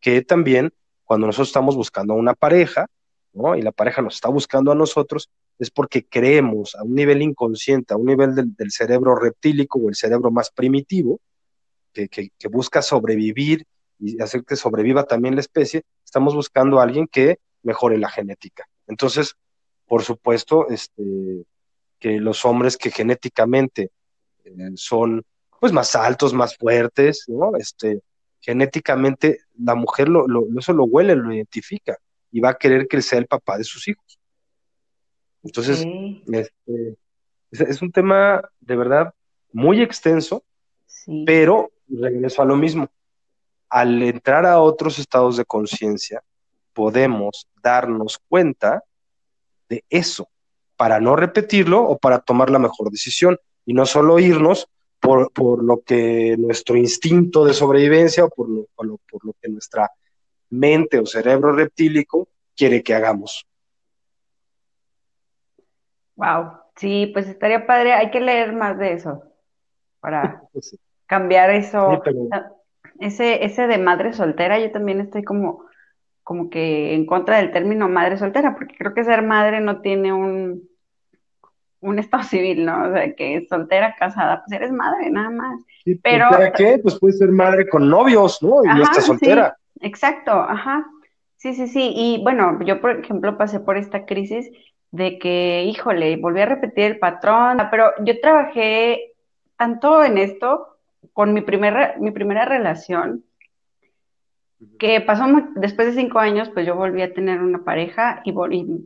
que también cuando nosotros estamos buscando a una pareja, ¿no? Y la pareja nos está buscando a nosotros, es porque creemos a un nivel inconsciente, a un nivel del, cerebro reptílico o el cerebro más primitivo, que, que, busca sobrevivir y hacer que sobreviva también la especie, estamos buscando a alguien que mejore la genética. Entonces, por supuesto, este, que los hombres que genéticamente eh, son pues más altos, más fuertes, ¿no? Este, genéticamente la mujer lo, lo, eso lo huele, lo identifica y va a querer que sea el papá de sus hijos. Entonces, este, es, un tema de verdad muy extenso, pero regreso a lo mismo. Al entrar a otros estados de conciencia, podemos darnos cuenta de eso para no repetirlo o para tomar la mejor decisión y no solo irnos por, por lo que nuestro instinto de sobrevivencia o por lo, por lo, por lo que nuestra mente o cerebro reptílico quiere que hagamos. Wow, sí, pues estaría padre, hay que leer más de eso para cambiar eso. Ah, ese, ese de madre soltera, yo también estoy como, como que en contra del término madre soltera, porque creo que ser madre no tiene un, un estado civil, ¿no? O sea, que soltera, casada, pues eres madre, nada más. Pero, qué? Pues puedes ser madre con novios, ¿no? Y no estás soltera. exacto, ajá. Sí, sí, sí. Y bueno, yo, por ejemplo, pasé por esta crisis de que, híjole, volví a repetir el patrón, pero yo trabajé tanto en esto con mi, primer, mi primera relación, que pasó después de cinco años, pues yo volví a tener una pareja y,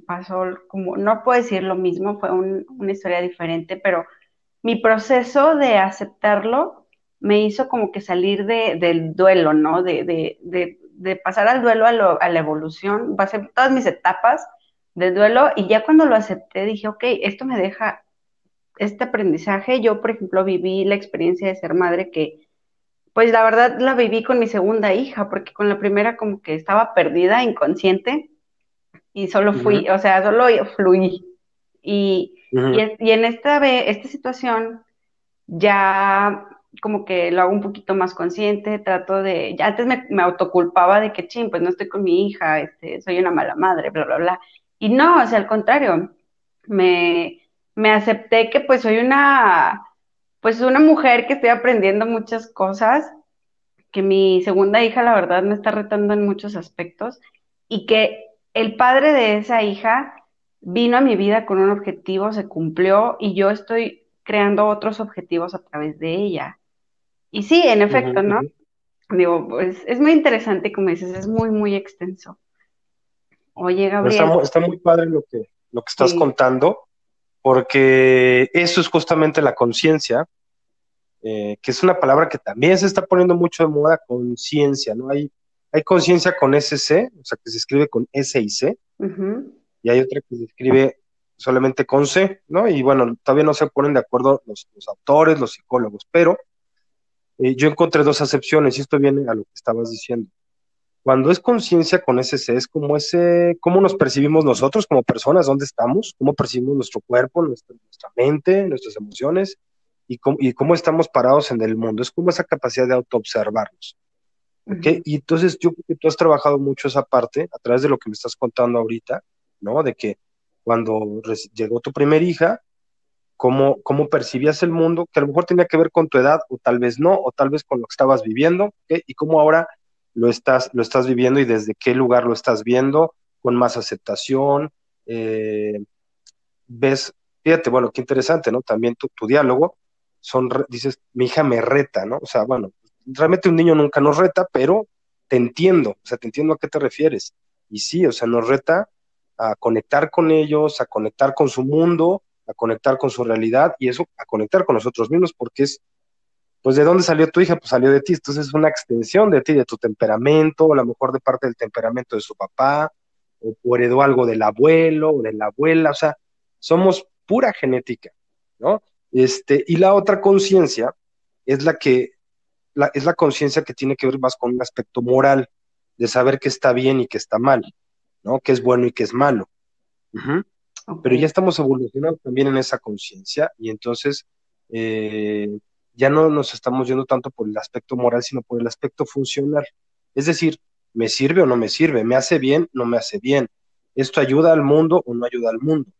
pasó como, no puedo decir lo mismo, fue una historia diferente, pero mi proceso de aceptarlo me hizo como que salir de, del duelo, ¿no? De, de, de, de pasar al duelo a, lo, a la evolución, pasé todas mis etapas de duelo y ya cuando lo acepté dije, ok, esto me deja este aprendizaje. Yo, por ejemplo, viví la experiencia de ser madre que, pues la verdad la viví con mi segunda hija, porque con la primera como que estaba perdida, inconsciente, y solo fui, o sea, solo fluí. Y, y, en esta, esta situación ya como que lo hago un poquito más consciente, trato de, ya antes me, me autoculpaba de que, ching, pues no estoy con mi hija, este, soy una mala madre, bla, bla, bla. Y no, o sea, al contrario, me, me acepté que pues soy una, pues una mujer que estoy aprendiendo muchas cosas, que mi segunda hija la verdad me está retando en muchos aspectos y que el padre de esa hija vino a mi vida con un objetivo, se cumplió y yo estoy creando otros objetivos a través de ella. Y sí, en efecto, ¿no? Digo, pues es muy interesante, como dices, es muy, muy extenso. Oye, Gabriel. Está, muy padre lo que, lo que estás contando, porque eso es justamente la conciencia, eh, que es una palabra que también se está poniendo mucho de moda, conciencia, ¿no? Hay, hay conciencia con SC, o sea, que se escribe con S y C, y hay otra que se escribe solamente con C, ¿no? Y bueno, todavía no se ponen de acuerdo los, autores, los psicólogos, pero eh, yo encontré dos acepciones, y esto viene a lo que estabas diciendo. Cuando es conciencia con ese C, es como ese, cómo nos percibimos nosotros como personas, dónde estamos, cómo percibimos nuestro cuerpo, nuestra, mente, nuestras emociones y cómo, y cómo, estamos parados en el mundo. Es como esa capacidad de autoobservarnos. ¿okay? Y entonces yo creo que tú has trabajado mucho esa parte a través de lo que me estás contando ahorita, ¿no? De que cuando llegó tu primera hija, cómo, cómo percibías el mundo, que a lo mejor tenía que ver con tu edad, o tal vez no, o tal vez con lo que estabas viviendo, y cómo ahora lo estás, lo estás viviendo y desde qué lugar lo estás viendo, con más aceptación. Eh, ves, fíjate, bueno, qué interesante, ¿no? También tu, diálogo, son, dices, mi hija me reta, ¿no? O sea, bueno, realmente un niño nunca nos reta, pero te entiendo, o sea, te entiendo a qué te refieres. Y sí, o sea, nos reta a conectar con ellos, a conectar con su mundo, a conectar con su realidad y eso, a conectar con nosotros mismos, porque es pues ¿de dónde salió tu hija? Pues salió de ti, entonces es una extensión de ti, de tu temperamento, o a lo mejor de parte del temperamento de su papá, o, heredó algo del abuelo o de la abuela, o sea, somos pura genética, ¿no? Este, y la otra conciencia es la que, la, es la conciencia que tiene que ver más con un aspecto moral, de saber qué está bien y qué está mal, ¿no? Qué es bueno y qué es malo. Pero ya estamos evolucionando también en esa conciencia y entonces eh, ya no nos estamos yendo tanto por el aspecto moral, sino por el aspecto funcional. Es decir, ¿me sirve o no me sirve? ¿Me hace bien no me hace bien? ¿Esto ayuda al mundo o no ayuda al mundo?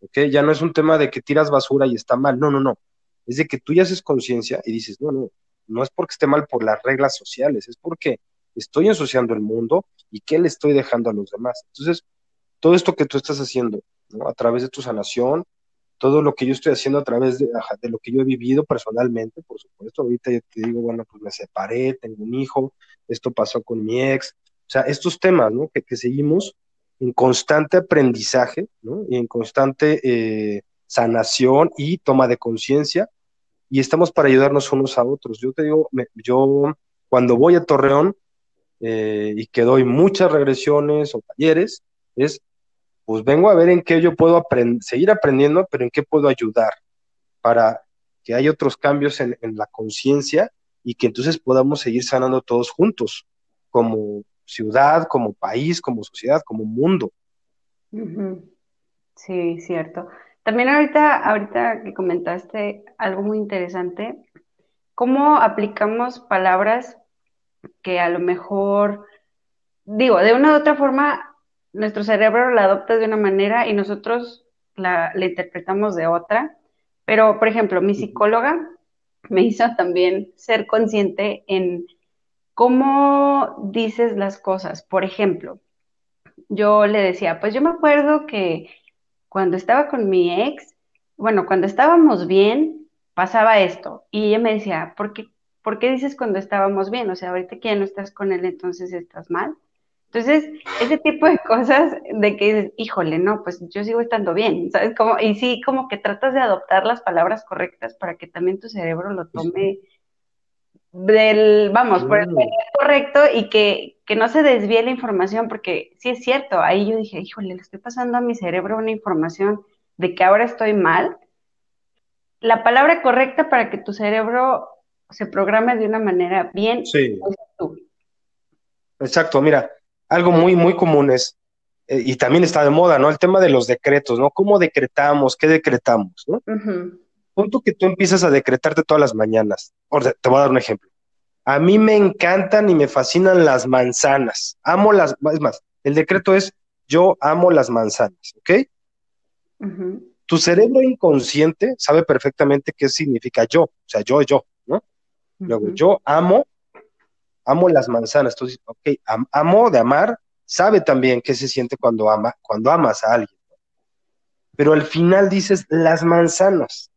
¿Ok? Ya no es un tema de que tiras basura y está mal. No, no, no. Es de que tú ya haces conciencia y dices, no, no, no es porque esté mal por las reglas sociales, es porque estoy ensuciando el mundo y qué le estoy dejando a los demás. Entonces, todo esto que tú estás haciendo a través de tu sanación, todo lo que yo estoy haciendo a través de, lo que yo he vivido personalmente, por supuesto, ahorita yo te digo, bueno, pues me separé, tengo un hijo, esto pasó con mi ex, o sea, estos temas, ¿no? Que, que seguimos en constante aprendizaje, ¿no? Y en constante eh, sanación y toma de conciencia, y estamos para ayudarnos unos a otros. Yo te digo, me, yo cuando voy a Torreón eh, y que doy muchas regresiones o talleres, es pues vengo a ver en qué yo puedo seguir aprendiendo, pero en qué puedo ayudar para que haya otros cambios en, la conciencia y que entonces podamos seguir sanando todos juntos, como ciudad, como país, como sociedad, como mundo. Sí, cierto. También ahorita, ahorita que comentaste algo muy interesante, ¿cómo aplicamos palabras que a lo mejor, digo, de una u otra forma nuestro cerebro la adopta de una manera y nosotros la, interpretamos de otra. Pero, por ejemplo, mi psicóloga me hizo también ser consciente en cómo dices las cosas. Por ejemplo, yo le decía, pues yo me acuerdo que cuando estaba con mi ex, bueno, cuando estábamos bien, pasaba esto. Y ella me decía, ¿por qué, ¿por qué dices cuando estábamos bien? O sea, ahorita que ya no estás con él, entonces estás mal. Entonces, ese tipo de cosas de que dices, híjole, no, pues yo sigo estando bien, ¿sabes? Como, y sí, como que tratas de adoptar las palabras correctas para que también tu cerebro lo tome del, vamos, por el correcto y que, que, no se desvíe la información, porque sí es cierto, ahí yo dije, híjole, le estoy pasando a mi cerebro una información de que ahora estoy mal. La palabra correcta para que tu cerebro se programe de una manera bien. Sí. Exacto, mira, algo muy, muy común es, eh, y también está de moda, ¿no? El tema de los decretos, ¿no? ¿Cómo decretamos? ¿Qué decretamos? ¿no? Punto que tú empiezas a decretarte todas las mañanas. Te voy a dar un ejemplo. A mí me encantan y me fascinan las manzanas. Amo las, es más, el decreto es yo amo las manzanas, ¿ok? Tu cerebro inconsciente sabe perfectamente qué significa yo, o sea, yo, yo, ¿no? Luego, yo amo amo las manzanas. Entonces, ok, amo de amar, sabe también qué se siente cuando ama, cuando amas a alguien. Pero al final dices las manzanas.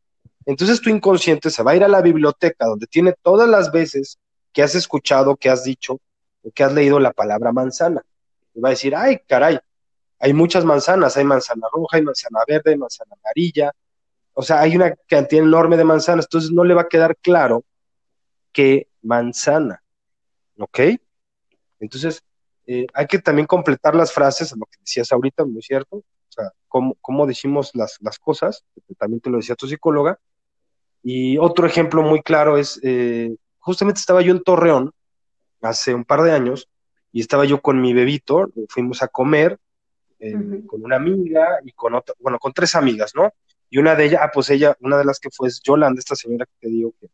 Entonces tu inconsciente se va a ir a la biblioteca donde tiene todas las veces que has escuchado, que has dicho, o que has leído la palabra manzana. Y va a decir, ay, caray, hay muchas manzanas, hay manzana roja, hay manzana verde, hay manzana amarilla. O sea, hay una cantidad enorme de manzanas, entonces no le va a quedar claro qué manzana. ¿Ok? Entonces, eh, hay que también completar las frases, lo que decías ahorita, muy cierto? O sea, cómo, decimos las, cosas, también te lo decía tu psicóloga. Y otro ejemplo muy claro es, eh, justamente estaba yo en Torreón hace un par de años y estaba yo con mi bebito, fuimos a comer eh, con una amiga y con otra, bueno, con tres amigas, ¿no? Y una de ellas, ah, pues ella, una de las que fue es Yolanda, esta señora que te digo que,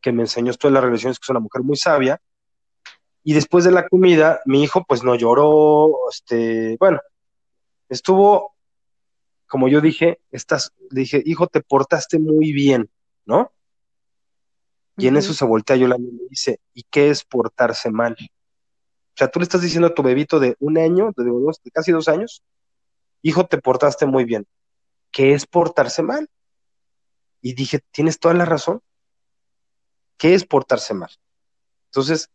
que me enseñó esto de las relaciones, que es una mujer muy sabia, y después de la comida, mi hijo pues no lloró, este, bueno, estuvo, como yo dije, estás, dije, hijo, te portaste muy bien, ¿no? Y en eso se voltea Yolanda y me dice, ¿y qué es portarse mal? O sea, tú le estás diciendo a tu bebito de un año, de, dos, de casi dos años, hijo, te portaste muy bien. ¿Qué es portarse mal? Y dije, tienes toda la razón. ¿Qué es portarse mal? Entonces,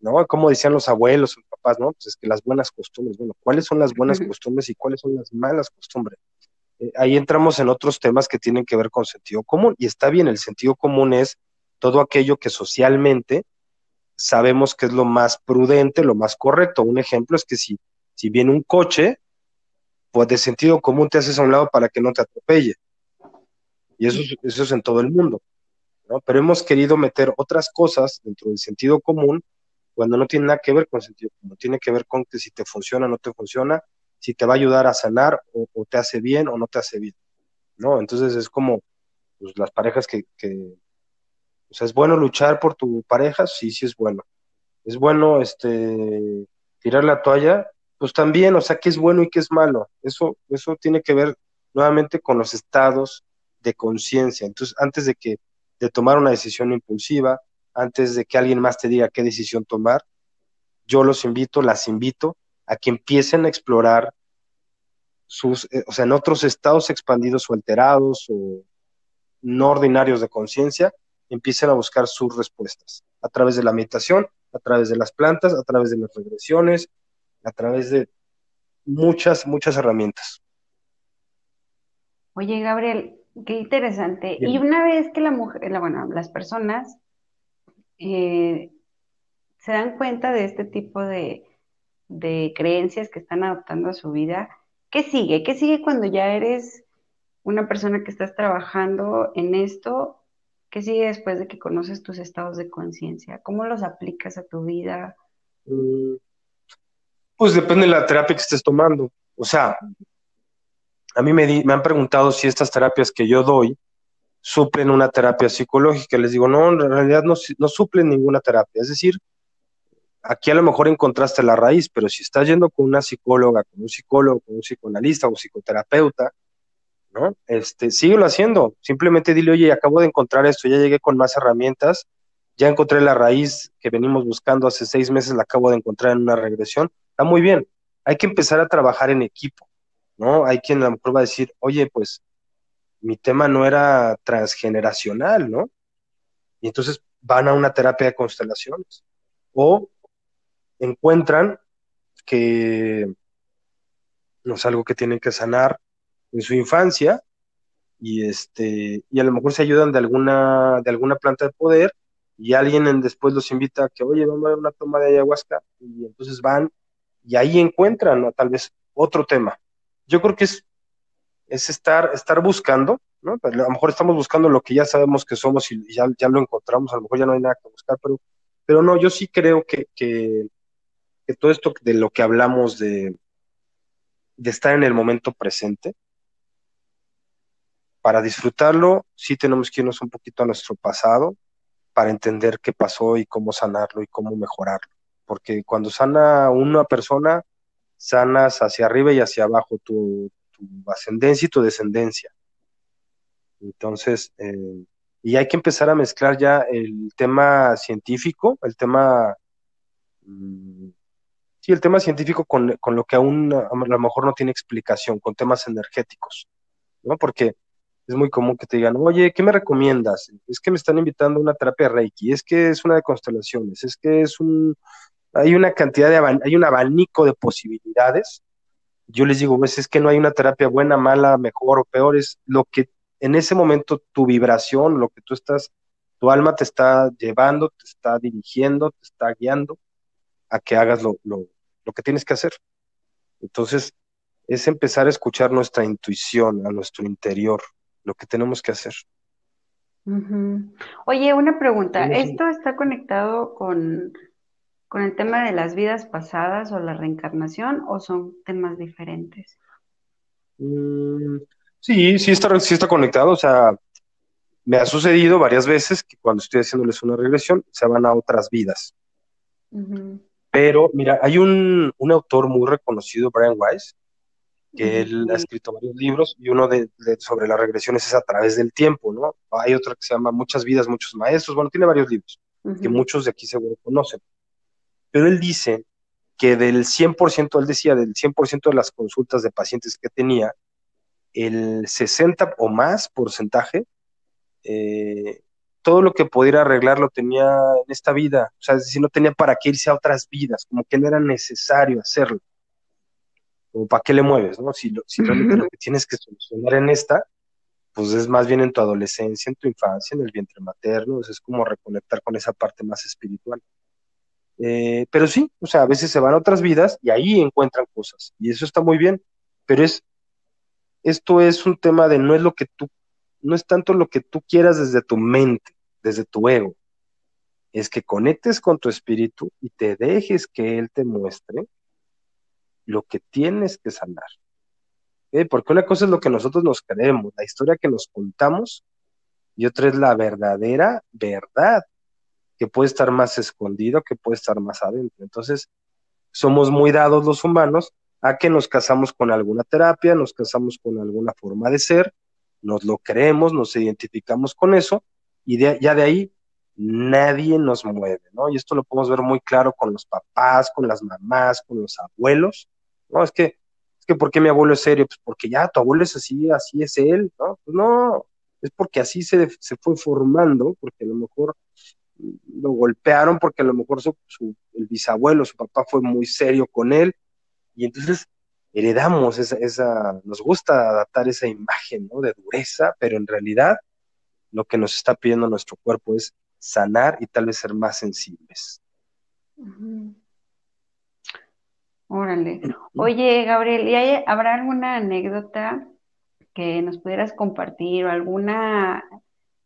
¿no? Como decían los abuelos, los papás, ¿no? Pues es que las buenas costumbres, bueno, ¿cuáles son las buenas costumbres y cuáles son las malas costumbres? Eh, ahí entramos en otros temas que tienen que ver con sentido común, y está bien, el sentido común es todo aquello que socialmente sabemos que es lo más prudente, lo más correcto. Un ejemplo es que si, si viene un coche, pues de sentido común te haces a un lado para que no te atropelle. Y eso, eso es en todo el mundo. ¿no? Pero hemos querido meter otras cosas dentro del sentido común cuando no tiene nada que ver con sentido común, tiene que ver con que si te funciona o no te funciona, si te va a ayudar a sanar o, te hace bien o no te hace bien, ¿no? Entonces es como pues, las parejas que, o sea, ¿es bueno luchar por tu pareja? Sí, sí es bueno. ¿Es bueno este, tirar la toalla? Pues también, o sea, ¿qué es bueno y qué es malo? Eso, eso tiene que ver nuevamente con los estados de conciencia. Entonces, antes de que de tomar una decisión impulsiva, antes de que alguien más te diga qué decisión tomar, yo los invito, las invito a que empiecen a explorar sus, eh, o sea, en otros estados expandidos o alterados o no ordinarios de conciencia, empiecen a buscar sus respuestas a través de la meditación, a través de las plantas, a través de las regresiones, a través de muchas, muchas herramientas. Oye, Gabriel, qué interesante. Y una vez que la mujer, bueno, las personas eh, se dan cuenta de este tipo de, de creencias que están adoptando a su vida, ¿qué sigue? ¿Qué sigue cuando ya eres una persona que estás trabajando en esto? ¿Qué sigue después de que conoces tus estados de conciencia? ¿Cómo los aplicas a tu vida? Mm, pues depende de la terapia que estés tomando. O sea, a mí me, me han preguntado si estas terapias que yo doy suplen una terapia psicológica. Les digo, no, en realidad no, suplen ninguna terapia. Es decir, aquí a lo mejor encontraste la raíz, pero si estás yendo con una psicóloga, con un psicólogo, con un psicoanalista o psicoterapeuta, ¿no? Este, síguelo haciendo. Simplemente dile, oye, acabo de encontrar esto, ya llegué con más herramientas, ya encontré la raíz que venimos buscando hace seis meses, la acabo de encontrar en una regresión. Está muy bien. Hay que empezar a trabajar en equipo, ¿no? Hay quien a lo mejor va a decir, oye, pues mi tema no era transgeneracional, ¿no? Y entonces van a una terapia de constelaciones. O encuentran que no es algo que tienen que sanar en su infancia y este y a lo mejor se ayudan de alguna de alguna planta de poder y alguien después los invita a que oye vamos a una toma de ayahuasca y entonces van y ahí encuentran tal vez otro tema yo creo que es es estar estar buscando ¿no? a lo mejor estamos buscando lo que ya sabemos que somos y ya, ya lo encontramos a lo mejor ya no hay nada que buscar pero pero no yo sí creo que, que, que todo esto de lo que hablamos de de estar en el momento presente para disfrutarlo, sí tenemos que irnos un poquito a nuestro pasado para entender qué pasó y cómo sanarlo y cómo mejorarlo. Porque cuando sana una persona, sanas hacia arriba y hacia abajo tu, ascendencia y tu descendencia. Entonces, eh, y hay que empezar a mezclar ya el tema científico, el tema, mm, sí, el tema científico con, con, lo que aún a lo mejor no tiene explicación, con temas energéticos, ¿no? Porque es muy común que te digan, oye, ¿qué me recomiendas? Es que me están invitando a una terapia Reiki, es que es una de constelaciones, es que es un, hay una cantidad de, hay un abanico de posibilidades. Yo les digo, pues es que no hay una terapia buena, mala, mejor o peor, es lo que en ese momento tu vibración, lo que tú estás, tu alma te está llevando, te está dirigiendo, te está guiando a que hagas lo, lo, lo que tienes que hacer. Entonces, es empezar a escuchar nuestra intuición, a nuestro interior, lo que tenemos que hacer. Oye, una pregunta, ¿esto está conectado con, con el tema de las vidas pasadas o la reencarnación o son temas diferentes? Mm, sí, sí está, sí está conectado, o sea, me ha sucedido varias veces que cuando estoy haciéndoles una regresión se van a otras vidas. Pero mira, hay un, un, autor muy reconocido, Brian Weiss, que él ha escrito varios libros y uno de, sobre las regresiones es a través del tiempo, ¿no? Hay otro que se llama Muchas vidas, muchos maestros, bueno, tiene varios libros que muchos de aquí seguro conocen. Pero él dice que del 100%, él decía, del 100% de las consultas de pacientes que tenía, el 60 o más porcentaje, eh, todo lo que pudiera arreglar lo tenía en esta vida, o sea, si no tenía para qué irse a otras vidas, como que no era necesario hacerlo como para qué le mueves, ¿no? Si, lo, si realmente lo que tienes que solucionar en esta, pues es más bien en tu adolescencia, en tu infancia, en el vientre materno, es como reconectar con esa parte más espiritual. Eh, pero sí, o sea, a veces se van a otras vidas y ahí encuentran cosas, y eso está muy bien, pero es, esto es un tema de no es lo que tú, no es tanto lo que tú quieras desde tu mente, desde tu ego, es que conectes con tu espíritu y te dejes que él te muestre lo que tienes que sanar. Porque una cosa es lo que nosotros nos creemos, la historia que nos contamos, y otra es la verdadera verdad, que puede estar más escondido, que puede estar más adentro. Entonces, somos muy dados los humanos a que nos casamos con alguna terapia, nos casamos con alguna forma de ser, nos lo creemos, nos identificamos con eso, y ya de ahí nadie nos mueve, ¿no? Y esto lo podemos ver muy claro con los papás, con las mamás, con los abuelos, ¿no? Es que, es que ¿por qué mi abuelo es serio? Pues porque ya tu abuelo es así, así es él, ¿no? Pues no, es porque así se, se fue formando, porque a lo mejor lo golpearon, porque a lo mejor su, el bisabuelo, su papá fue muy serio con él, y entonces heredamos esa, esa, nos gusta adaptar esa imagen, ¿no? De dureza, pero en realidad lo que nos está pidiendo nuestro cuerpo es sanar y tal vez ser más sensibles. Órale. Oye, Gabriel, ¿y habrá alguna anécdota que nos pudieras compartir o alguna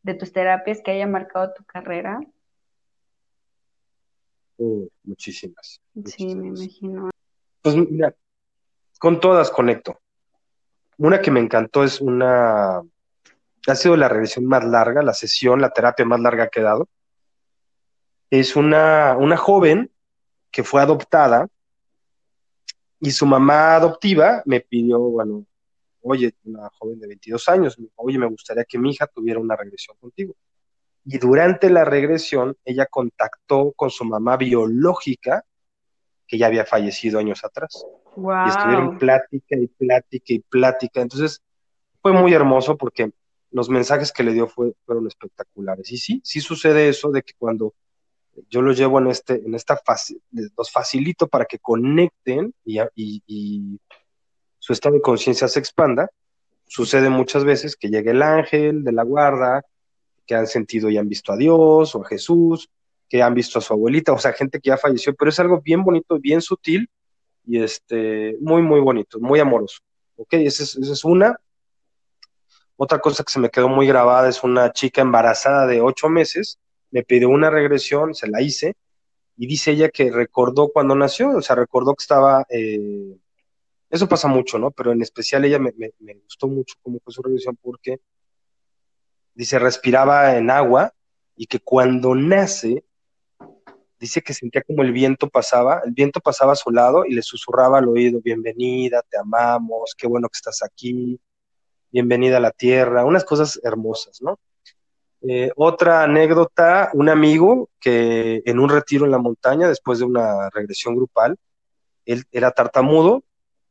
de tus terapias que haya marcado tu carrera? Muchísimas. Sí, me imagino. Pues mira, con todas conecto. Una que me encantó es una ha sido la regresión más larga, la sesión, la terapia más larga que he dado. Es una, una joven que fue adoptada y su mamá adoptiva me pidió, bueno, oye, una joven de 22 años, oye, me gustaría que mi hija tuviera una regresión contigo. Y durante la regresión, ella contactó con su mamá biológica, que ya había fallecido años atrás. Y estuvieron plática y plática y plática. Entonces, fue muy hermoso porque los mensajes que le dio fueron espectaculares. Y sí, sí sucede eso de que cuando yo los llevo en, este, en esta fase, los facilito para que conecten y, y, su estado de conciencia se expanda, sucede muchas veces que llega el ángel de la guarda, que han sentido y han visto a Dios o a Jesús, que han visto a su abuelita, o sea, gente que ya falleció, pero es algo bien bonito, bien sutil y este, muy, muy bonito, muy amoroso. ¿Ok? Esa es, es una. Otra cosa que se me quedó muy grabada es una chica embarazada de ocho meses, me pidió una regresión, se la hice, y dice ella que recordó cuando nació, o sea, recordó que estaba, eh, eso pasa mucho, ¿no? Pero en especial ella me, gustó mucho cómo fue su regresión porque dice, respiraba en agua y que cuando nace, dice que sentía como el viento pasaba, el viento pasaba a su lado y le susurraba al oído, bienvenida, te amamos, qué bueno que estás aquí, bienvenida a la tierra, unas cosas hermosas, ¿no? Eh, otra anécdota, un amigo que en un retiro en la montaña, después de una regresión grupal, él era tartamudo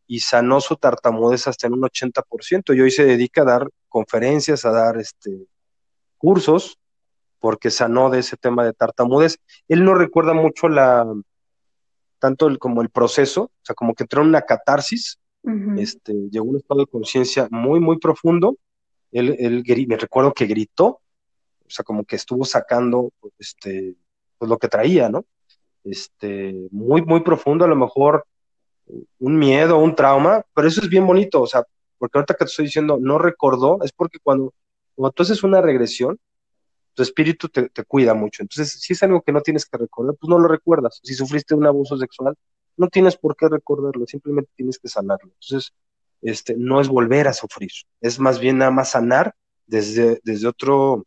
y sanó su tartamudez hasta en un 80%, y hoy se dedica a dar conferencias, a dar este, cursos, porque sanó de ese tema de tartamudez. Él no recuerda mucho la, tanto el, como el proceso, o sea, como que entró en una catarsis, este, llegó a un estado de conciencia muy, muy profundo. Él, él, me recuerdo que gritó, o sea, como que estuvo sacando este, pues lo que traía, ¿no? Este, muy, muy profundo, a lo mejor un miedo, un trauma, pero eso es bien bonito, o sea, porque ahorita que te estoy diciendo no recordó, es porque cuando, cuando tú haces una regresión, tu espíritu te, te, cuida mucho. Entonces, si es algo que no tienes que recordar, pues no lo recuerdas. Si sufriste un abuso sexual, no tienes por qué recordarlo, simplemente tienes que sanarlo. Entonces, este, no es volver a sufrir, es más bien nada más sanar desde, desde, otro,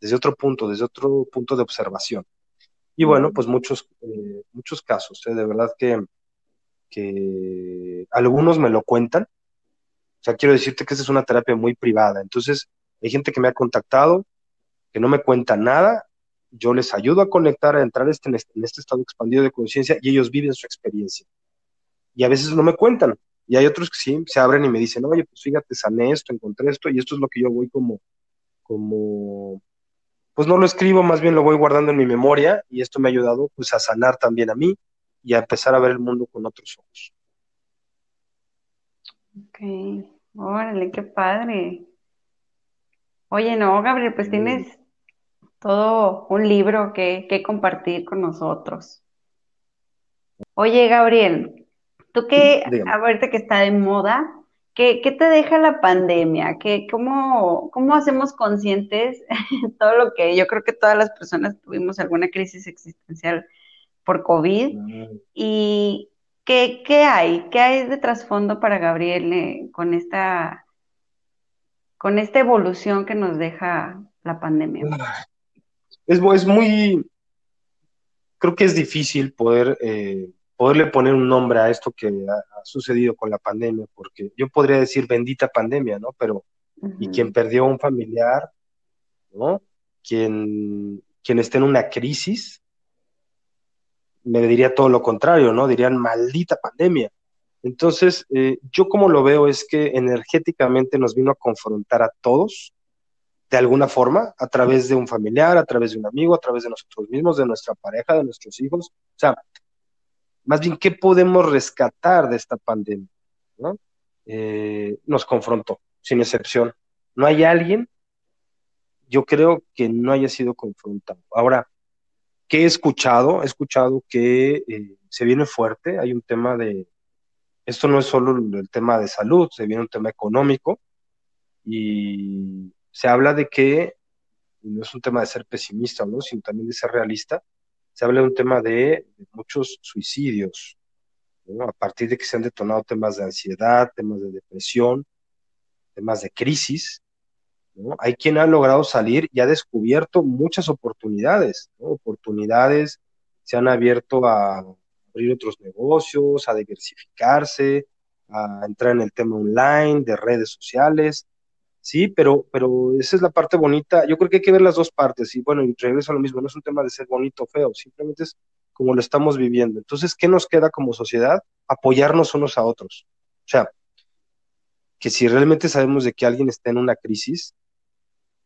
desde otro punto, desde otro punto de observación. Y bueno, pues muchos, eh, muchos casos, ¿eh? de verdad que, que algunos me lo cuentan. O sea, quiero decirte que esta es una terapia muy privada. Entonces, hay gente que me ha contactado, que no me cuenta nada yo les ayudo a conectar, a entrar este, en, este, estado expandido de conciencia y ellos viven su experiencia. Y a veces no me cuentan. Y hay otros que sí, se abren y me dicen, oye, pues fíjate, sané esto, encontré esto, y esto es lo que yo voy como, como, pues no lo escribo, más bien lo voy guardando en mi memoria, y esto me ha ayudado pues a sanar también a mí y a empezar a ver el mundo con otros ojos. Ok, órale, qué padre. Oye, no, Gabriel, pues tienes todo un libro que, que compartir con nosotros. Oye, Gabriel, tú que ahorita que está de moda, ¿qué, qué te deja la pandemia? ¿Qué, cómo, ¿Cómo hacemos conscientes todo lo que yo creo que todas las personas tuvimos alguna crisis existencial por COVID? ¿Y qué, qué hay? ¿Qué hay de trasfondo para Gabriel eh, con esta con esta evolución que nos deja la pandemia? es, muy, creo que es difícil poder, eh, poderle poner un nombre a esto que ha, sucedido con la pandemia, porque yo podría decir bendita pandemia, ¿no? Pero, y quien perdió un familiar, ¿no? Quien, quien esté en una crisis, me diría todo lo contrario, ¿no? Dirían maldita pandemia. Entonces, eh, yo como lo veo es que energéticamente nos vino a confrontar a todos de alguna forma, a través de un familiar, a través de un amigo, a través de nosotros mismos, de nuestra pareja, de nuestros hijos. O sea, más bien, ¿qué podemos rescatar de esta pandemia? Eh, nos confrontó, sin excepción. No hay alguien, yo creo que no haya sido confrontado. Ahora, ¿qué he escuchado? He escuchado que eh, se viene fuerte, hay un tema de, esto no es solo el tema de salud, se viene un tema económico y se habla de que, no es un tema de ser pesimista, ¿no? sino también de ser realista, se habla de un tema de, muchos suicidios, a partir de que se han detonado temas de ansiedad, temas de depresión, temas de crisis. Hay quien ha logrado salir y ha descubierto muchas oportunidades, oportunidades, se han abierto a abrir otros negocios, a diversificarse, a entrar en el tema online, de redes sociales, Sí, pero, pero esa es la parte bonita. Yo creo que hay que ver las dos partes. Y bueno, y regreso a lo mismo, no es un tema de ser bonito o feo, simplemente es como lo estamos viviendo. Entonces, ¿qué nos queda como sociedad? Apoyarnos unos a otros. O sea, que si realmente sabemos de que alguien está en una crisis,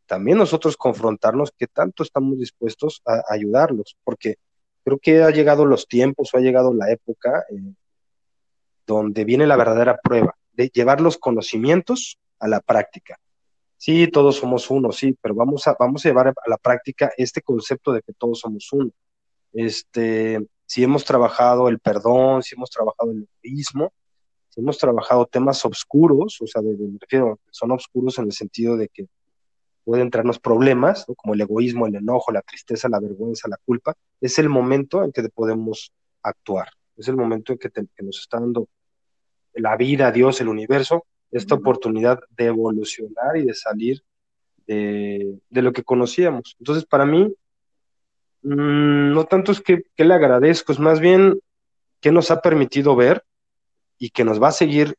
también nosotros confrontarnos qué tanto estamos dispuestos a ayudarlos, porque creo que ha llegado los tiempos o ha llegado la época eh, donde viene la verdadera prueba de llevar los conocimientos a la práctica. Sí, todos somos uno, sí, pero vamos a, vamos a llevar a la práctica este concepto de que todos somos uno. Este, si hemos trabajado el perdón, si hemos trabajado el egoísmo, si hemos trabajado temas oscuros, o sea, me refiero, son oscuros en el sentido de que pueden traernos problemas, como el egoísmo, el enojo, la tristeza, la vergüenza, la culpa, es el momento en que podemos actuar, es el momento en que, que nos está dando la vida, Dios, el universo, esta oportunidad de evolucionar y de salir de, lo que conocíamos. Entonces, para mí, mm, no tanto es que, le agradezco, es más bien que nos ha permitido ver y que nos va a seguir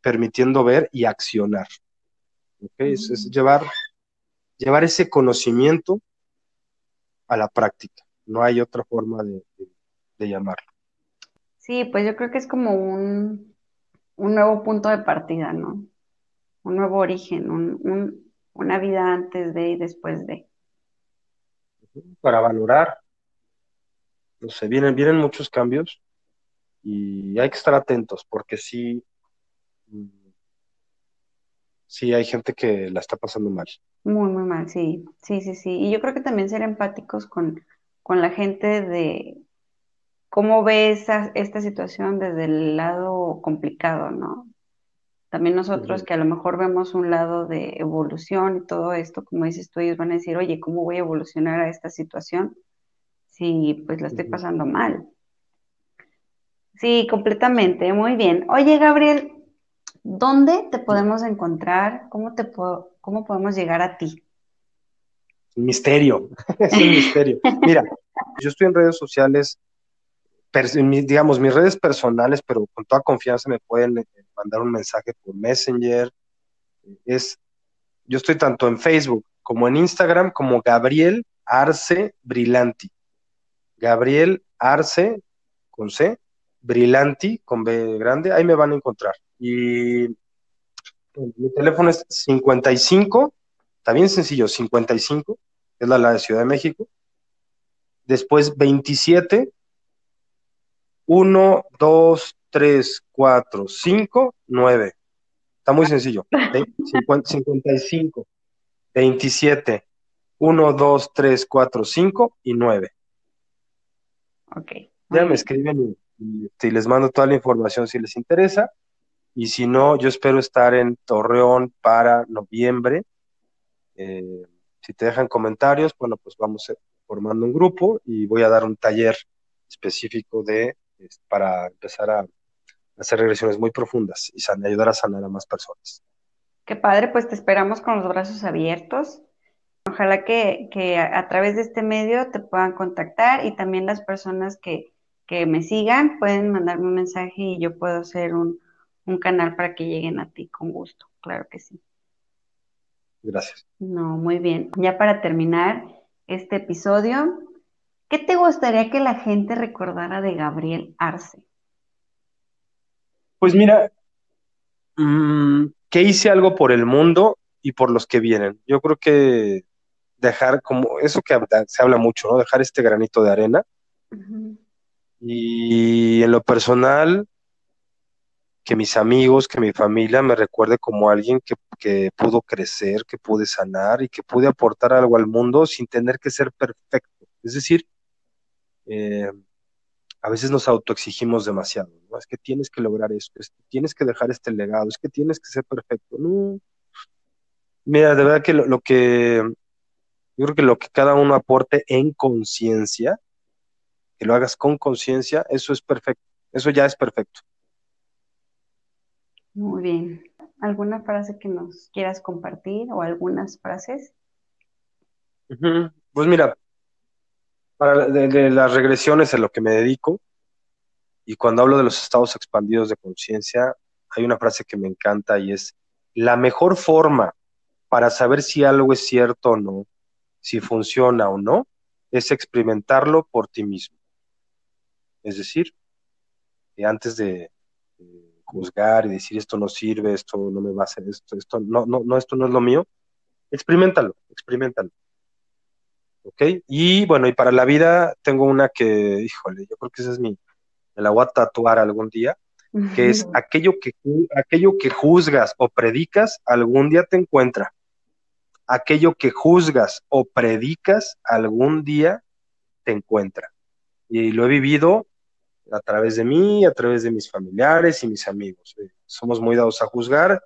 permitiendo ver y accionar. Es, llevar, llevar ese conocimiento a la práctica. No hay otra forma de llamarlo. Sí, pues yo creo que es como un, un nuevo punto de partida, ¿no? Un nuevo origen, una vida antes de y después de. Para valorar. No sé, vienen, vienen muchos cambios y hay que estar atentos porque sí, sí hay gente que la está pasando mal. Muy, muy mal, sí, sí, sí, sí. Y yo creo que también ser empáticos con, con la gente de, ¿Cómo ves esta situación desde el lado complicado, no? También nosotros que a lo mejor vemos un lado de evolución y todo esto, como dices tú, ellos van a decir, oye, ¿cómo voy a evolucionar a esta situación si pues la estoy pasando mal? Sí, completamente, muy bien. Oye, Gabriel, ¿dónde te podemos encontrar? ¿Cómo, te cómo podemos llegar a ti? Misterio, es un misterio. Mira, yo estoy en redes sociales digamos, mis redes personales, pero con toda confianza me pueden eh, mandar un mensaje por Messenger. Es, yo estoy tanto en Facebook como en Instagram como Gabriel Arce Brillanti. Gabriel Arce con C, Brillanti con B grande, ahí me van a encontrar. Y mi teléfono es 55, está bien sencillo, 55, es la, la de Ciudad de México. Después 27 1, 2, 3, 4, 5, 9. Está muy sencillo. 55, 27, 1, 2, 3, 4, 5 y 9. Ok. Ya me escriben y, les mando toda la información si les interesa. Y si no, yo espero estar en Torreón para noviembre. Eh, si te dejan comentarios, bueno, pues vamos formando un grupo y voy a dar un taller específico de para empezar a hacer regresiones muy profundas y ayudar a sanar a más personas. Qué padre, pues te esperamos con los brazos abiertos. Ojalá que, a, través de este medio te puedan contactar y también las personas que, me sigan pueden mandarme un mensaje y yo puedo hacer un, un canal para que lleguen a ti con gusto. Claro que sí. Gracias. No, muy bien. Ya para terminar, este episodio. ¿Qué te gustaría que la gente recordara de Gabriel Arce? Pues mira, mm, que hice algo por el mundo y por los que vienen. Yo creo que dejar como eso que se habla mucho, ¿no? Dejar este granito de arena. Y en lo personal, que mis amigos, que mi familia me recuerde como alguien que, que, pudo crecer, que pude sanar y que pude aportar algo al mundo sin tener que ser perfecto. Es decir, eh, a veces nos autoexigimos demasiado, ¿no? Es que tienes que lograr esto, es que tienes que dejar este legado, es que tienes que ser perfecto. No. Mira, de verdad que lo, que, yo creo que lo que cada uno aporte en conciencia, que lo hagas con conciencia, eso es perfecto, eso ya es perfecto. Muy bien. ¿Alguna frase que nos quieras compartir o algunas frases? Pues mira, para de, las regresiones en lo que me dedico, y cuando hablo de los estados expandidos de conciencia, hay una frase que me encanta y es, la mejor forma para saber si algo es cierto o no, si funciona o no, es experimentarlo por ti mismo. Es decir, antes de, juzgar y decir esto no sirve, esto no me va a hacer esto, esto no, no, no, esto no es lo mío, experimentalo, experimentalo. ¿ok? Y bueno, y para la vida tengo una que, híjole, yo creo que esa es mi, me la voy a tatuar algún día, que es aquello que, aquello que juzgas o predicas, algún día te encuentra. Aquello que juzgas o predicas, algún día te encuentra. Y lo he vivido a través de mí, a través de mis familiares y mis amigos. Eh, somos muy dados a juzgar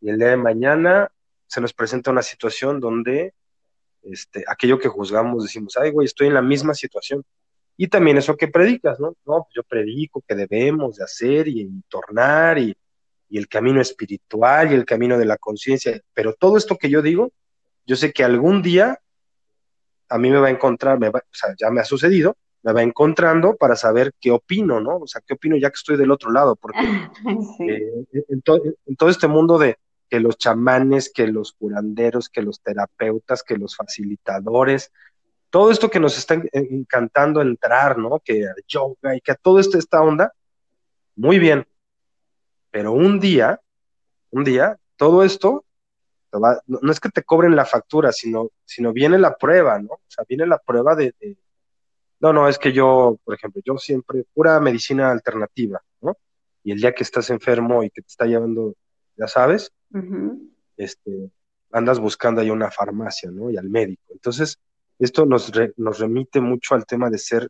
y el día de mañana se nos presenta una situación donde este, aquello que juzgamos, decimos, ay, güey, estoy en la misma situación. Y también eso que predicas, ¿no? No, pues yo predico que debemos de hacer y, tornar y, el camino espiritual y el camino de la conciencia, pero todo esto que yo digo, yo sé que algún día a mí me va a encontrar, me o sea, ya me ha sucedido, me va encontrando para saber qué opino, ¿no? O sea, qué opino ya que estoy del otro lado, porque eh, en, todo este mundo de, que los chamanes, que los curanderos, que los terapeutas, que los facilitadores, todo esto que nos está encantando entrar, ¿no? Que yoga y que a todo esto, esta onda, muy bien. Pero un día, un día, todo esto, no, es que te cobren la factura, sino, sino viene la prueba, ¿no? O sea, viene la prueba de, no, no, es que yo, por ejemplo, yo siempre, pura medicina alternativa, ¿no? Y el día que estás enfermo y que te está llevando, ya sabes, este, andas buscando ahí una farmacia, ¿no? Y al médico. Entonces, esto nos, nos remite mucho al tema de ser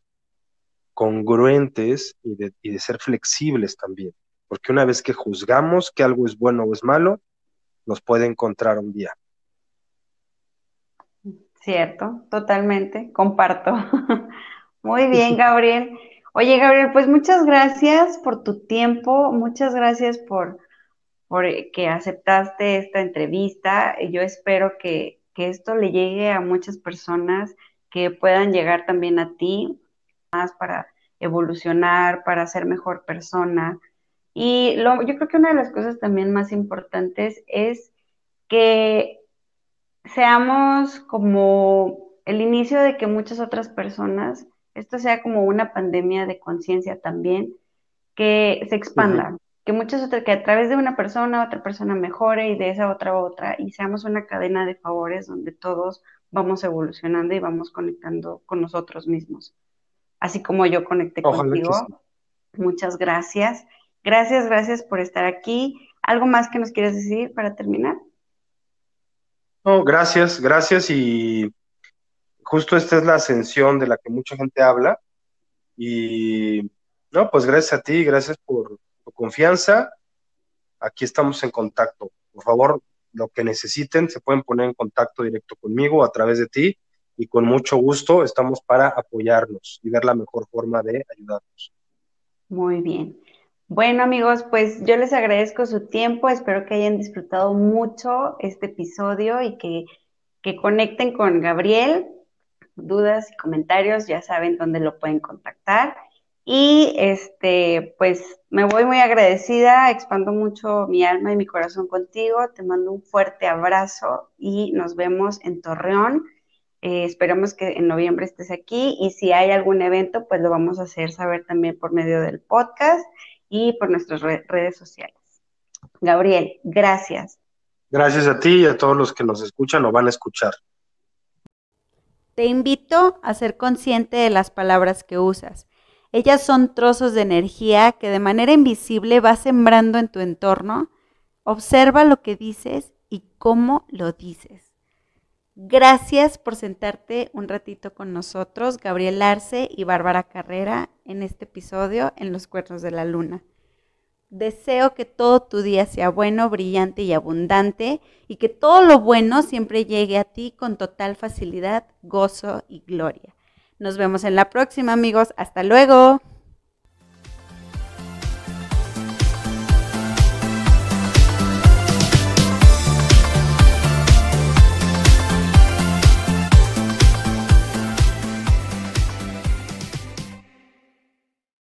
congruentes y de, y de ser flexibles también. Porque una vez que juzgamos que algo es bueno o es malo, nos puede encontrar un día. Cierto, totalmente, comparto. Muy bien, Gabriel. Oye, Gabriel, pues muchas gracias por tu tiempo, muchas gracias por, por que aceptaste esta entrevista. Yo espero que, esto le llegue a muchas personas que puedan llegar también a ti, más para evolucionar, para ser mejor persona. Y lo, yo creo que una de las cosas también más importantes es que seamos como el inicio de que muchas otras personas, esto sea como una pandemia de conciencia también, que se expanda, que muchas otras, que a través de una persona, otra persona mejore y de esa otra otra, y seamos una cadena de favores donde todos vamos evolucionando y vamos conectando con nosotros mismos. Así como yo conecté contigo. Muchas gracias. Gracias, gracias por estar aquí. ¿Algo más que nos quieres decir para terminar? No, gracias, gracias y justo esta es la ascensión de la que mucha gente habla y no, pues gracias a ti, gracias por, confianza. Aquí estamos en contacto. Por favor, lo que necesiten, se pueden poner en contacto directo conmigo a través de ti y con mucho gusto estamos para apoyarnos y ver la mejor forma de ayudarnos. Muy bien. Bueno amigos, pues yo les agradezco su tiempo, espero que hayan disfrutado mucho este episodio y que, que conecten con Gabriel. Dudas y comentarios, ya saben dónde lo pueden contactar. Y este, pues me voy muy agradecida, expando mucho mi alma y mi corazón contigo, te mando un fuerte abrazo y nos vemos en Torreón Eh, esperamos que en noviembre estés aquí y si hay algún evento, pues lo vamos a hacer saber también por medio del podcast y por nuestras redes sociales. Gabriel, gracias. Gracias a ti y a todos los que nos escuchan o van a escuchar. Te invito a ser consciente de las palabras que usas. Ellas son trozos de energía que de manera invisible vas sembrando en tu entorno. Observa lo que dices y cómo lo dices. Gracias por sentarte un ratito con nosotros, Gabriel Arce y Bárbara Carrera, en este episodio en Los Cuernos de la Luna. Deseo que todo tu día sea bueno, brillante y abundante y que todo lo bueno siempre llegue a ti con total facilidad, gozo y gloria. Nos vemos en la próxima amigos. Hasta luego.